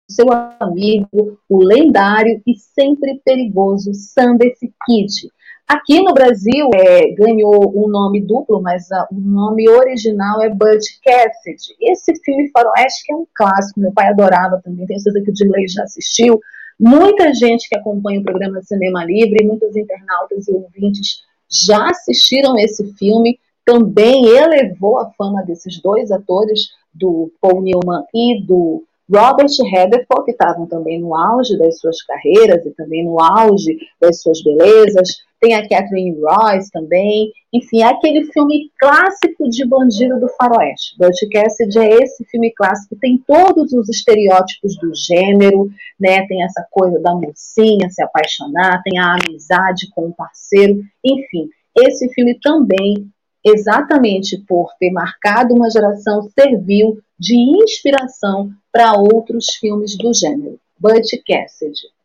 seu amigo, o lendário e sempre perigoso Sanders Kid. Aqui no Brasil é, ganhou um nome duplo, mas a, o nome original é Bud Cassidy. Esse filme faroeste que é um clássico, meu pai adorava também, tenho certeza que o Dilei já assistiu. Muita gente que acompanha o programa Cinema Livre, muitos internautas e ouvintes já assistiram esse filme, também elevou a fama desses dois atores, do Paul Newman e do Robert Redford, que estavam também no auge das suas carreiras e também no auge das suas belezas. Tem a Catherine Royce também. Enfim, é aquele filme clássico de bandido do faroeste. Butch Cassidy é esse filme clássico, tem todos os estereótipos do gênero, né? Tem essa coisa da mocinha se apaixonar, tem a amizade com o parceiro. Enfim, esse filme também exatamente por ter marcado uma geração, serviu de inspiração para outros filmes do gênero. Butch Cassidy.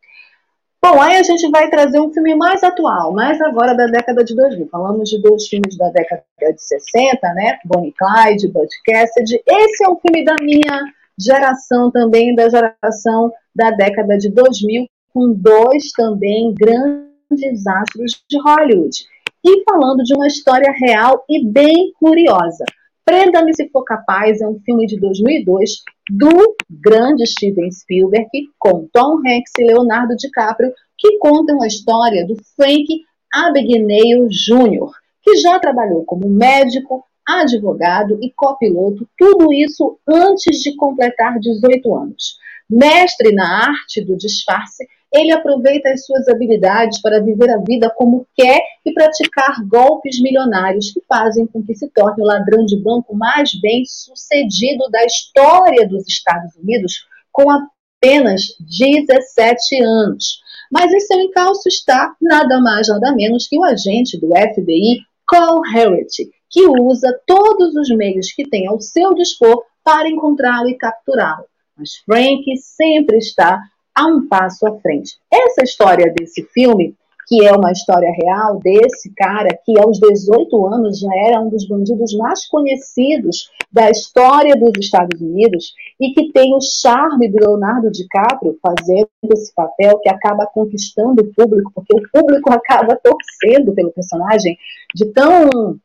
Bom, aí a gente vai trazer um filme mais atual, mais agora da década de 2000. Falamos de dois filmes da década de 60, né? Bonnie Clyde, Butch Cassidy. Esse é um filme da minha geração também, da geração da década de 2000, com dois também grandes astros de Hollywood e falando de uma história real e bem curiosa. Prenda-me se for capaz é um filme de 2002 do grande Steven Spielberg com Tom Hanks e Leonardo DiCaprio que contam a história do Frank Abagnale Jr., que já trabalhou como médico, advogado e copiloto, tudo isso antes de completar 18 anos. Mestre na arte do disfarce, ele aproveita as suas habilidades para viver a vida como quer e praticar golpes milionários que fazem com que se torne o ladrão de banco mais bem sucedido da história dos Estados Unidos com apenas 17 anos. Mas em seu encalço está nada mais, nada menos que o agente do FBI, Cole Harrett, que usa todos os meios que tem ao seu dispor para encontrá-lo e capturá-lo. Mas Frank sempre está a um passo à frente. Essa história desse filme que é uma história real desse cara que aos 18 anos já era um dos bandidos mais conhecidos da história dos Estados Unidos e que tem o charme do Leonardo DiCaprio fazendo esse papel que acaba conquistando o público, porque o público *laughs* acaba torcendo pelo personagem de tão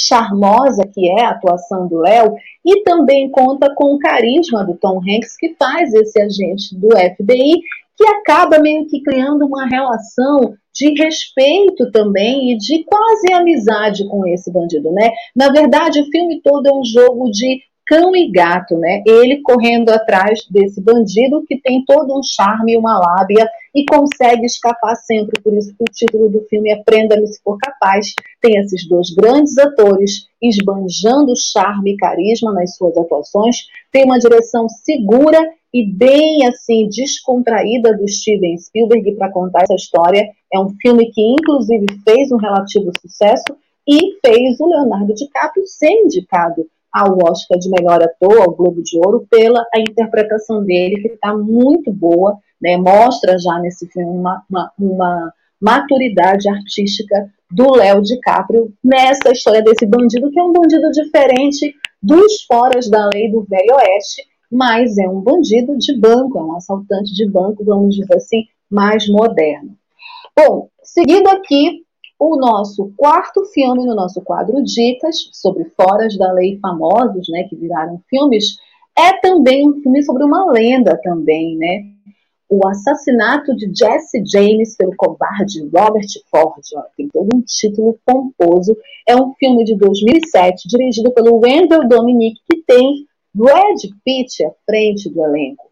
charmosa que é a atuação do Léo e também conta com o carisma do Tom Hanks que faz esse agente do FBI que acaba meio que criando uma relação de respeito também e de quase amizade com esse bandido, né? Na verdade, o filme todo é um jogo de cão e gato, né? Ele correndo atrás desse bandido que tem todo um charme e uma lábia e consegue escapar sempre. Por isso que o título do filme é Prenda-me se for capaz. Tem esses dois grandes atores esbanjando charme e carisma nas suas atuações. Tem uma direção segura e bem assim descontraída do Steven Spielberg para contar essa história. É um filme que inclusive fez um relativo sucesso e fez o Leonardo DiCaprio ser indicado ao Oscar de melhor ator, ao Globo de Ouro, pela a interpretação dele, que está muito boa, né? mostra já nesse filme uma, uma, uma maturidade artística do Léo DiCaprio nessa história desse bandido, que é um bandido diferente dos foras da lei do Velho Oeste, mas é um bandido de banco, é um assaltante de banco, vamos dizer assim, mais moderno. Bom, seguindo aqui, o nosso quarto filme no nosso quadro Dicas sobre foras da lei famosos, né, que viraram filmes, é também um filme sobre uma lenda também, né? O assassinato de Jesse James pelo covarde Robert Ford, ó, tem todo um título pomposo. É um filme de 2007, dirigido pelo Wendell Dominic, que tem Brad Pitt à frente do elenco.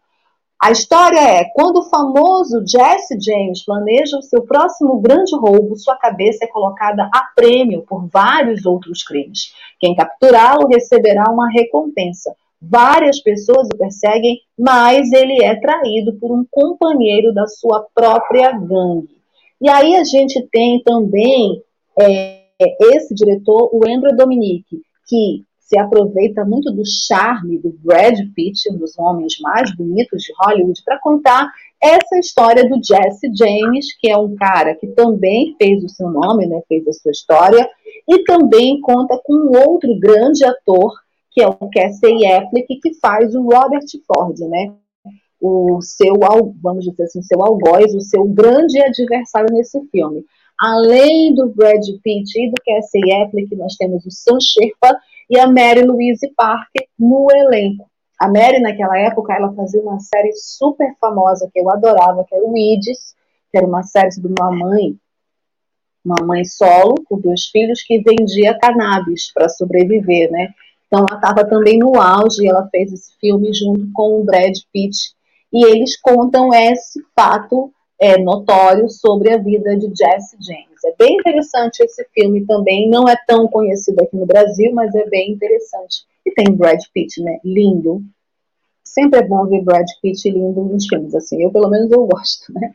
A história é: quando o famoso Jesse James planeja o seu próximo grande roubo, sua cabeça é colocada a prêmio por vários outros crimes. Quem capturá-lo receberá uma recompensa. Várias pessoas o perseguem, mas ele é traído por um companheiro da sua própria gangue. E aí a gente tem também é, esse diretor, o Andrew Dominique, que se aproveita muito do charme do Brad Pitt, um dos homens mais bonitos de Hollywood, para contar essa história do Jesse James, que é um cara que também fez o seu nome, né, fez a sua história, e também conta com outro grande ator, que é o Casey Affleck, que faz o Robert Ford, né? O seu, vamos dizer assim, seu algoz, o seu grande adversário nesse filme. Além do Brad Pitt e do Casey Affleck, nós temos o Sam Sherpa, e a Mary Louise Parker no elenco. A Mary, naquela época, ela fazia uma série super famosa que eu adorava, que era o Idis, que era uma série sobre uma mãe, uma mãe solo com dois filhos que vendia cannabis para sobreviver, né? Então ela estava também no auge ela fez esse filme junto com o Brad Pitt e eles contam esse fato é, notório sobre a vida de Jesse James. É bem interessante esse filme também, não é tão conhecido aqui no Brasil, mas é bem interessante. E tem Brad Pitt, né? Lindo. Sempre é bom ver Brad Pitt lindo nos filmes, assim, eu pelo menos eu gosto, né?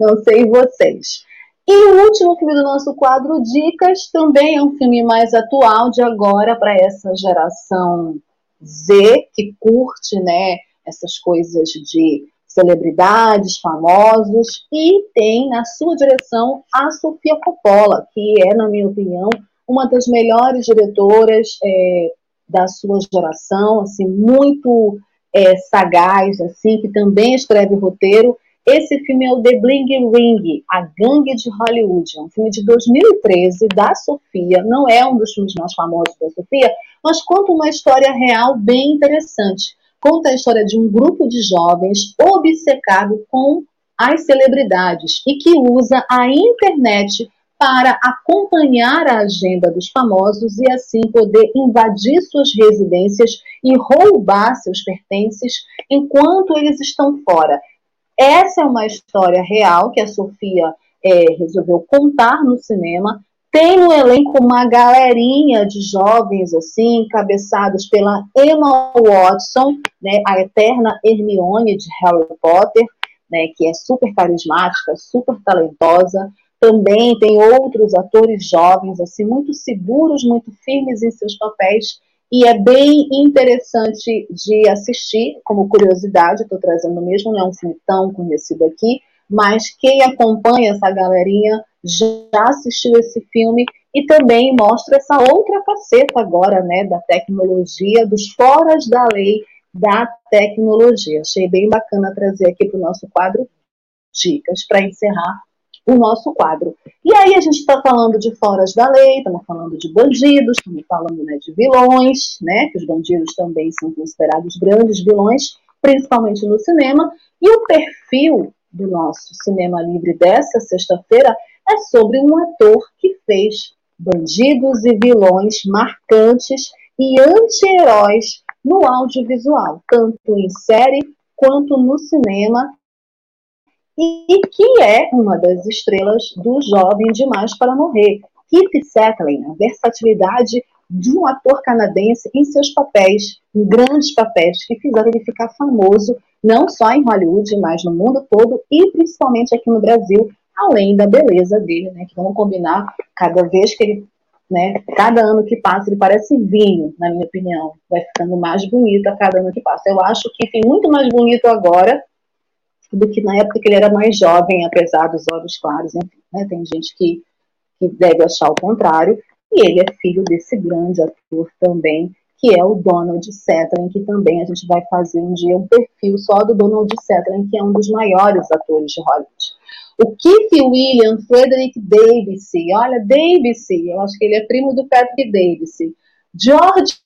Não sei vocês. E o último filme do nosso quadro Dicas também é um filme mais atual de agora para essa geração Z que curte, né, essas coisas de celebridades, famosos, e tem na sua direção a Sofia Coppola, que é, na minha opinião, uma das melhores diretoras é, da sua geração, assim, muito é, sagaz, assim, que também escreve roteiro. Esse filme é o The Bling Ring, A Gangue de Hollywood, é um filme de 2013 da Sofia, não é um dos filmes mais famosos da Sofia, mas conta uma história real bem interessante conta a história de um grupo de jovens obcecado com as celebridades e que usa a internet para acompanhar a agenda dos famosos e assim poder invadir suas residências e roubar seus pertences enquanto eles estão fora. Essa é uma história real que a Sofia é, resolveu contar no cinema tem no elenco uma galerinha de jovens, assim, encabeçados pela Emma Watson, né, a eterna Hermione de Harry Potter, né, que é super carismática, super talentosa. também tem outros atores jovens, assim, muito seguros, muito firmes em seus papéis, e é bem interessante de assistir, como curiosidade, estou trazendo mesmo, não é um filme tão conhecido aqui, mas quem acompanha essa galerinha já assistiu esse filme e também mostra essa outra faceta agora, né, da tecnologia, dos foras da lei da tecnologia. Achei bem bacana trazer aqui para o nosso quadro dicas para encerrar o nosso quadro. E aí a gente está falando de foras da lei, estamos falando de bandidos, estamos falando né, de vilões, né, que os bandidos também são considerados grandes vilões, principalmente no cinema, e o perfil do nosso cinema livre dessa sexta-feira é sobre um ator que fez bandidos e vilões marcantes e anti-heróis no audiovisual, tanto em série quanto no cinema, e que é uma das estrelas do Jovem Demais para Morrer. Keith Settling, a versatilidade de um ator canadense em seus papéis, em grandes papéis, que fizeram ele ficar famoso, não só em Hollywood, mas no mundo todo e principalmente aqui no Brasil, além da beleza dele, né? Que vamos combinar, cada vez que ele, né? Cada ano que passa, ele parece vinho, na minha opinião. Vai ficando mais bonito a cada ano que passa. Eu acho que tem muito mais bonito agora do que na época que ele era mais jovem, apesar dos olhos claros, enfim, né? Tem gente que, que deve achar o contrário. E ele é filho desse grande ator também, que é o Donald Sutherland, que também a gente vai fazer um dia um perfil só do Donald Sutherland, que é um dos maiores atores de Hollywood. O Keith William Frederick Davis, olha, Davis, eu acho que ele é primo do Patrick Davis. George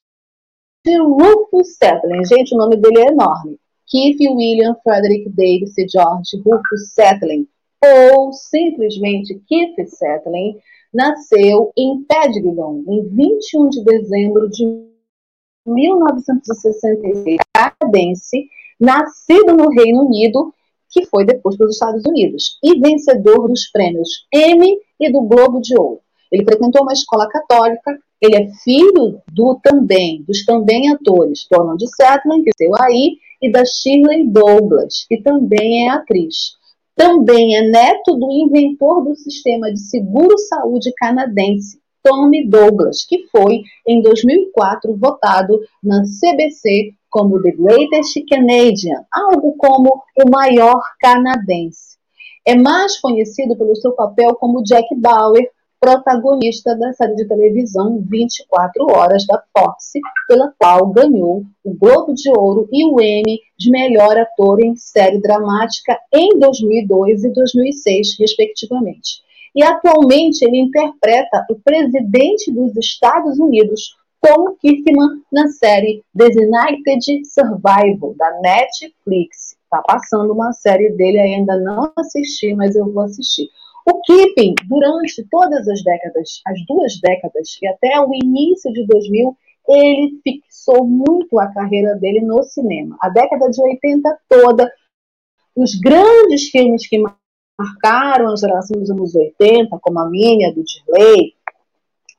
Rufus Sutherland, gente, o nome dele é enorme. Keith William Frederick Davis George Rufus Sutherland, ou simplesmente Keith Sutherland, nasceu em Pedgridon, em 21 de dezembro de 1966, canadense, nascido no Reino Unido que foi depois para os Estados Unidos, e vencedor dos prêmios Emmy e do Globo de Ouro. Ele frequentou uma escola católica, ele é filho do também, dos também atores Donald Sutherland, que saiu aí, e da Shirley Douglas, que também é atriz. Também é neto do inventor do sistema de seguro-saúde canadense, Tommy Douglas, que foi, em 2004, votado na CBC como The Greatest Canadian, algo como o maior canadense. É mais conhecido pelo seu papel como Jack Bauer, protagonista da série de televisão 24 Horas da Fox, pela qual ganhou o Globo de Ouro e o Emmy de melhor ator em série dramática em 2002 e 2006, respectivamente. E atualmente ele interpreta o presidente dos Estados Unidos, Tom Kirkman na série Designated Survival da Netflix. Tá passando uma série dele, ainda não assisti, mas eu vou assistir. O Keeping, durante todas as décadas, as duas décadas e até o início de 2000, ele fixou muito a carreira dele no cinema. A década de 80 toda, os grandes filmes que marcaram a geração dos anos 80, como a minha, do Dirley,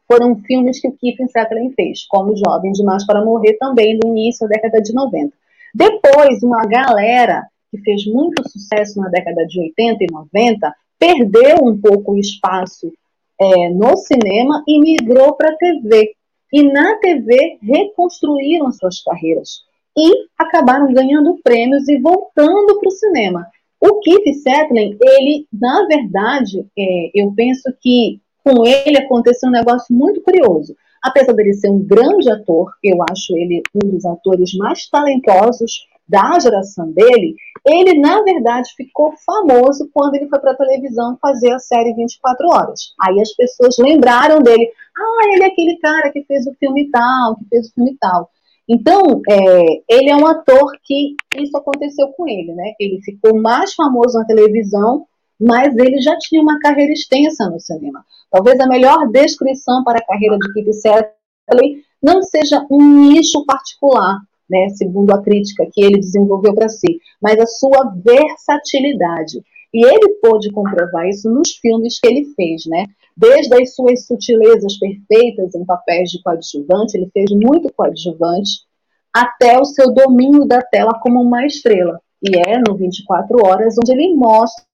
foram filmes que o Kiefer Sutherland fez, como Jovem Demais para Morrer, também no início da década de 90. Depois, uma galera que fez muito sucesso na década de 80 e 90 perdeu um pouco o espaço é, no cinema e migrou para a TV. E na TV reconstruíram suas carreiras e acabaram ganhando prêmios e voltando para o cinema. O Keith Sutherland, ele, na verdade, é, eu penso que com ele aconteceu um negócio muito curioso. Apesar dele ser um grande ator, eu acho ele um dos atores mais talentosos da geração dele, ele, na verdade, ficou famoso quando ele foi para a televisão fazer a série 24 Horas. Aí as pessoas lembraram dele. Ah, ele é aquele cara que fez o filme tal, que fez o filme tal. Então, é, ele é um ator que isso aconteceu com ele, né? Ele ficou mais famoso na televisão mas ele já tinha uma carreira extensa no cinema. Talvez a melhor descrição para a carreira de Keith Sedley não seja um nicho particular, né, segundo a crítica que ele desenvolveu para si, mas a sua versatilidade. E ele pôde comprovar isso nos filmes que ele fez, né? Desde as suas sutilezas perfeitas em papéis de coadjuvante, ele fez muito coadjuvante, até o seu domínio da tela como uma estrela. E é no 24 Horas onde ele mostra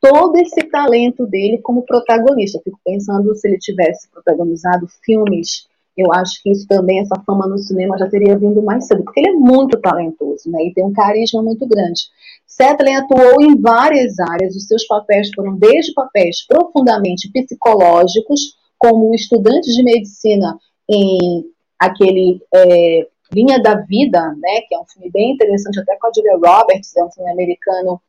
todo esse talento dele como protagonista. Fico pensando se ele tivesse protagonizado filmes, eu acho que isso também, essa fama no cinema já teria vindo mais cedo, porque ele é muito talentoso, né? E tem um carisma muito grande. Setley atuou em várias áreas, os seus papéis foram desde papéis profundamente psicológicos, como um estudante de medicina em aquele é, Linha da Vida, né, que é um filme bem interessante, até com a Julia Roberts, é um filme americano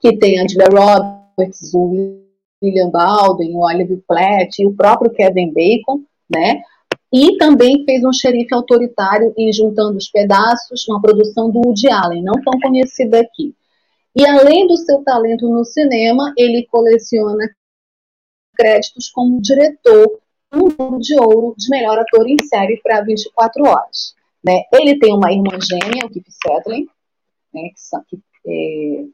que tem a Julia Roberts, o William Baldwin, o Oliver Platt e o próprio Kevin Bacon, né, e também fez um xerife autoritário em Juntando os Pedaços, uma produção do Woody Allen, não tão conhecida aqui. E além do seu talento no cinema, ele coleciona créditos como diretor um Globo de Ouro de melhor ator em série para 24 horas. Né? Ele tem uma irmã gêmea, o Keith Settling, né, que, é,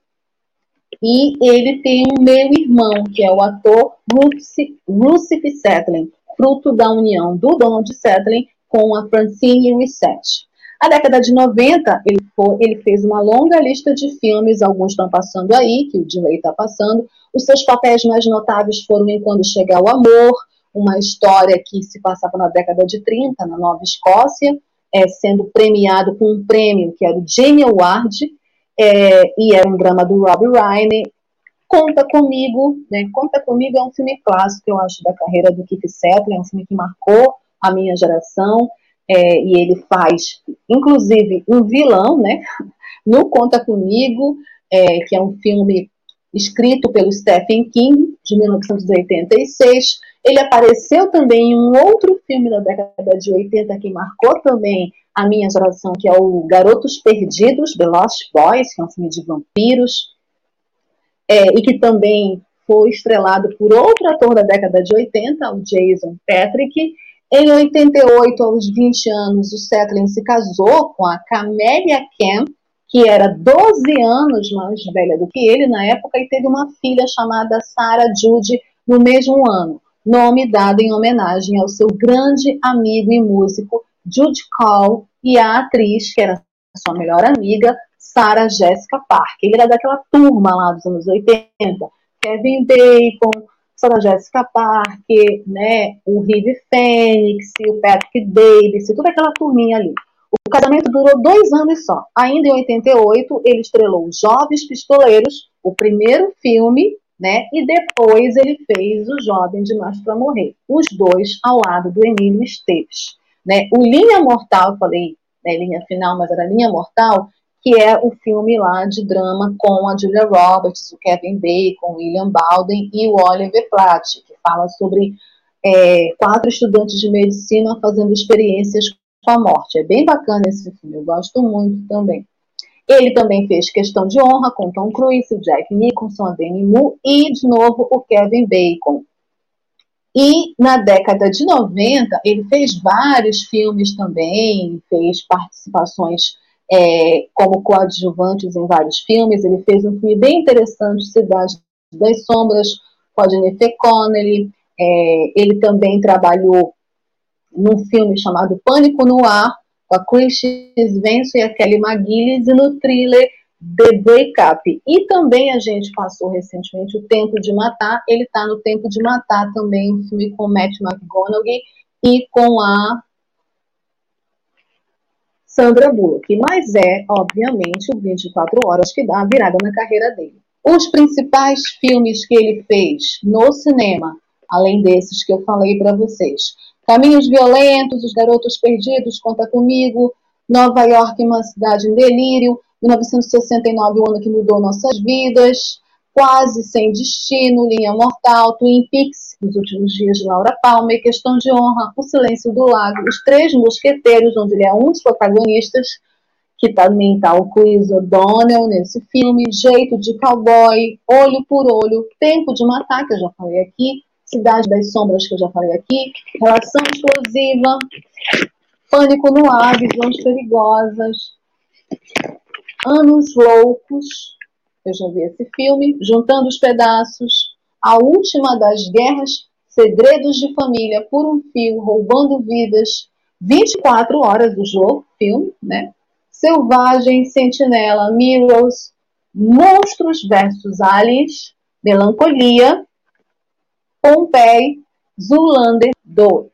e ele tem um meio-irmão, que é o ator Lucifer Settling, fruto da união do Donald Settling com a Francine Reset. A década de 90, ele, foi, ele, fez uma longa lista de filmes, alguns estão passando aí, que o Dilei está passando. Os seus papéis mais notáveis foram em Quando Chegar o Amor, uma história que se passava na década de 30, na Nova Escócia, é, sendo premiado com um prêmio que era o Jamie Award, é, e era um drama do Rob Ryan. Conta Comigo, né? Conta Comigo é um filme clássico, eu acho, da carreira do Keith Settler, é um filme que marcou a minha geração, é, e ele faz, inclusive, um vilão, né? *laughs* No Conta Comigo, é, que é um filme escrito pelo Stephen King, de 1986, ele apareceu também em um outro filme da década de 80 que marcou também a minha geração, que é o Garotos Perdidos, The Lost Boys, que é um filme de vampiros, é, e que também foi estrelado por outro ator da década de 80, o Jason Patrick. Em 88, aos 20 anos, o Setlin se casou com a Camélia Kemp, que era 12 anos mais velha do que ele na época, e teve uma filha chamada Sarah Judy no mesmo ano nome dado em homenagem ao seu grande amigo e músico Jude Call e a atriz, que era sua melhor amiga, Sarah Jessica Parker. Ele era daquela turma lá dos anos 80, Kevin Bacon, Sarah Jessica Parker, né, o Rive Phoenix, o Patrick Davis, toda aquela turminha ali. O casamento durou dois anos só. Ainda em 88, ele estrelou Jovens Pistoleiros, o primeiro filme né? E depois ele fez o Jovem Demais para Morrer, os dois ao lado do Emílio Esteves, né? O Linha Mortal, falei, né, linha final, mas era Linha Mortal, que é o filme lá de drama com a Julia Roberts, o Kevin Bacon, o William Baldwin e o Oliver Platt, que fala sobre é, quatro estudantes de medicina fazendo experiências com a morte. É bem bacana esse filme, eu gosto muito também. Ele também fez Questão de Honra com Tom Cruise, o Jack Nicholson, a Demi Moore e, de novo, o Kevin Bacon. E na década de 90, ele fez vários filmes também, fez participações é, como coadjuvantes em vários filmes. Ele fez um filme bem interessante, Cidade das Sombras, com a Jennifer Connelly. É, ele também trabalhou num filme chamado Pânico no Ar, com a Chris Venso e a Kelly McGillis, e no thriller The Breakup. E também a gente passou recentemente o Tempo de Matar, ele está no Tempo de Matar também, um filme com Matt McGonaghy e com a Sandra Bullock, mas é, obviamente, o 24 Horas que dá a virada na carreira dele. Os principais filmes que ele fez no cinema, além desses que eu falei para vocês, Caminhos Violentos, Os Garotos Perdidos, Conta Comigo, Nova York, Uma Cidade em Delírio, 1969, o ano que mudou nossas vidas, Quase Sem Destino, Linha Mortal, Twin Peaks, Os Últimos Dias de Laura Palmer, Questão de Honra, O Silêncio do Lago, Os Três Mosqueteiros, onde ele é um dos protagonistas, que também está o Chris O'Donnell nesse filme, Jeito de Cowboy, Olho por Olho, Tempo de Matar, que eu já falei aqui, Cidade das Sombras, que eu já falei aqui, Relação Explosiva, Pânico no Ar, Visões Perigosas, Anos Loucos, eu já vi esse filme, Juntando os Pedaços, A Última das Guerras, Segredos de Família, Por um Fio, Roubando Vidas, 24 horas do jogo, filme, né? Selvagem, Sentinela, Mirrors, Monstros versus Aliens, Melancolia, Pompeii, Zulander 2.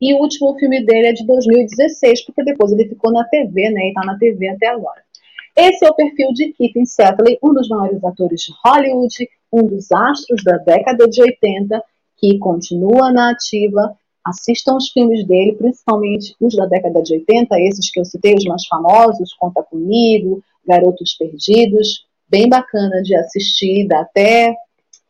E o último filme dele é de 2016, porque depois ele ficou na TV, né? E tá na TV até agora. Esse é o perfil de Keith Setley, um dos maiores atores de Hollywood, um dos astros da década de 80, que continua na ativa. Assistam os filmes dele, principalmente os da década de 80, esses que eu citei, os mais famosos, Conta Comigo, Garotos Perdidos, bem bacana de assistir, dá até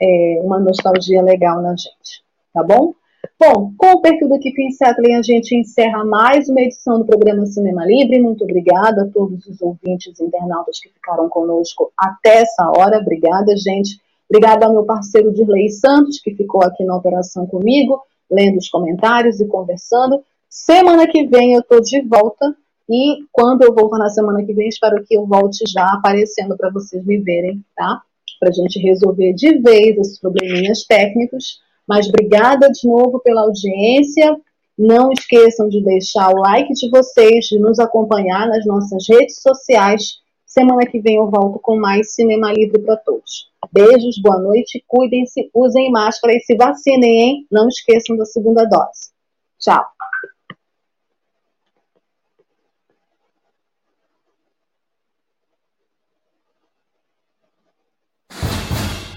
é, uma nostalgia legal na gente, tá bom? Bom, com o perfil do Keeping Settling, a gente encerra mais uma edição do programa Cinema Livre. Muito obrigada a todos os ouvintes e internautas que ficaram conosco até essa hora. Obrigada, gente. Obrigada ao meu parceiro Dirley Santos, que ficou aqui na operação comigo, lendo os comentários e conversando. Semana que vem eu estou de volta. E quando eu voltar na semana que vem, espero que eu volte já aparecendo para vocês me verem, tá? Para a gente resolver de vez esses probleminhas técnicos mas obrigada de novo pela audiência. Não esqueçam de deixar o like de vocês, de nos acompanhar nas nossas redes sociais. Semana que vem eu volto com mais Cinema Livre para todos. Beijos, boa noite, cuidem-se, usem máscara e se vacinem, hein? Não esqueçam da segunda dose. Tchau.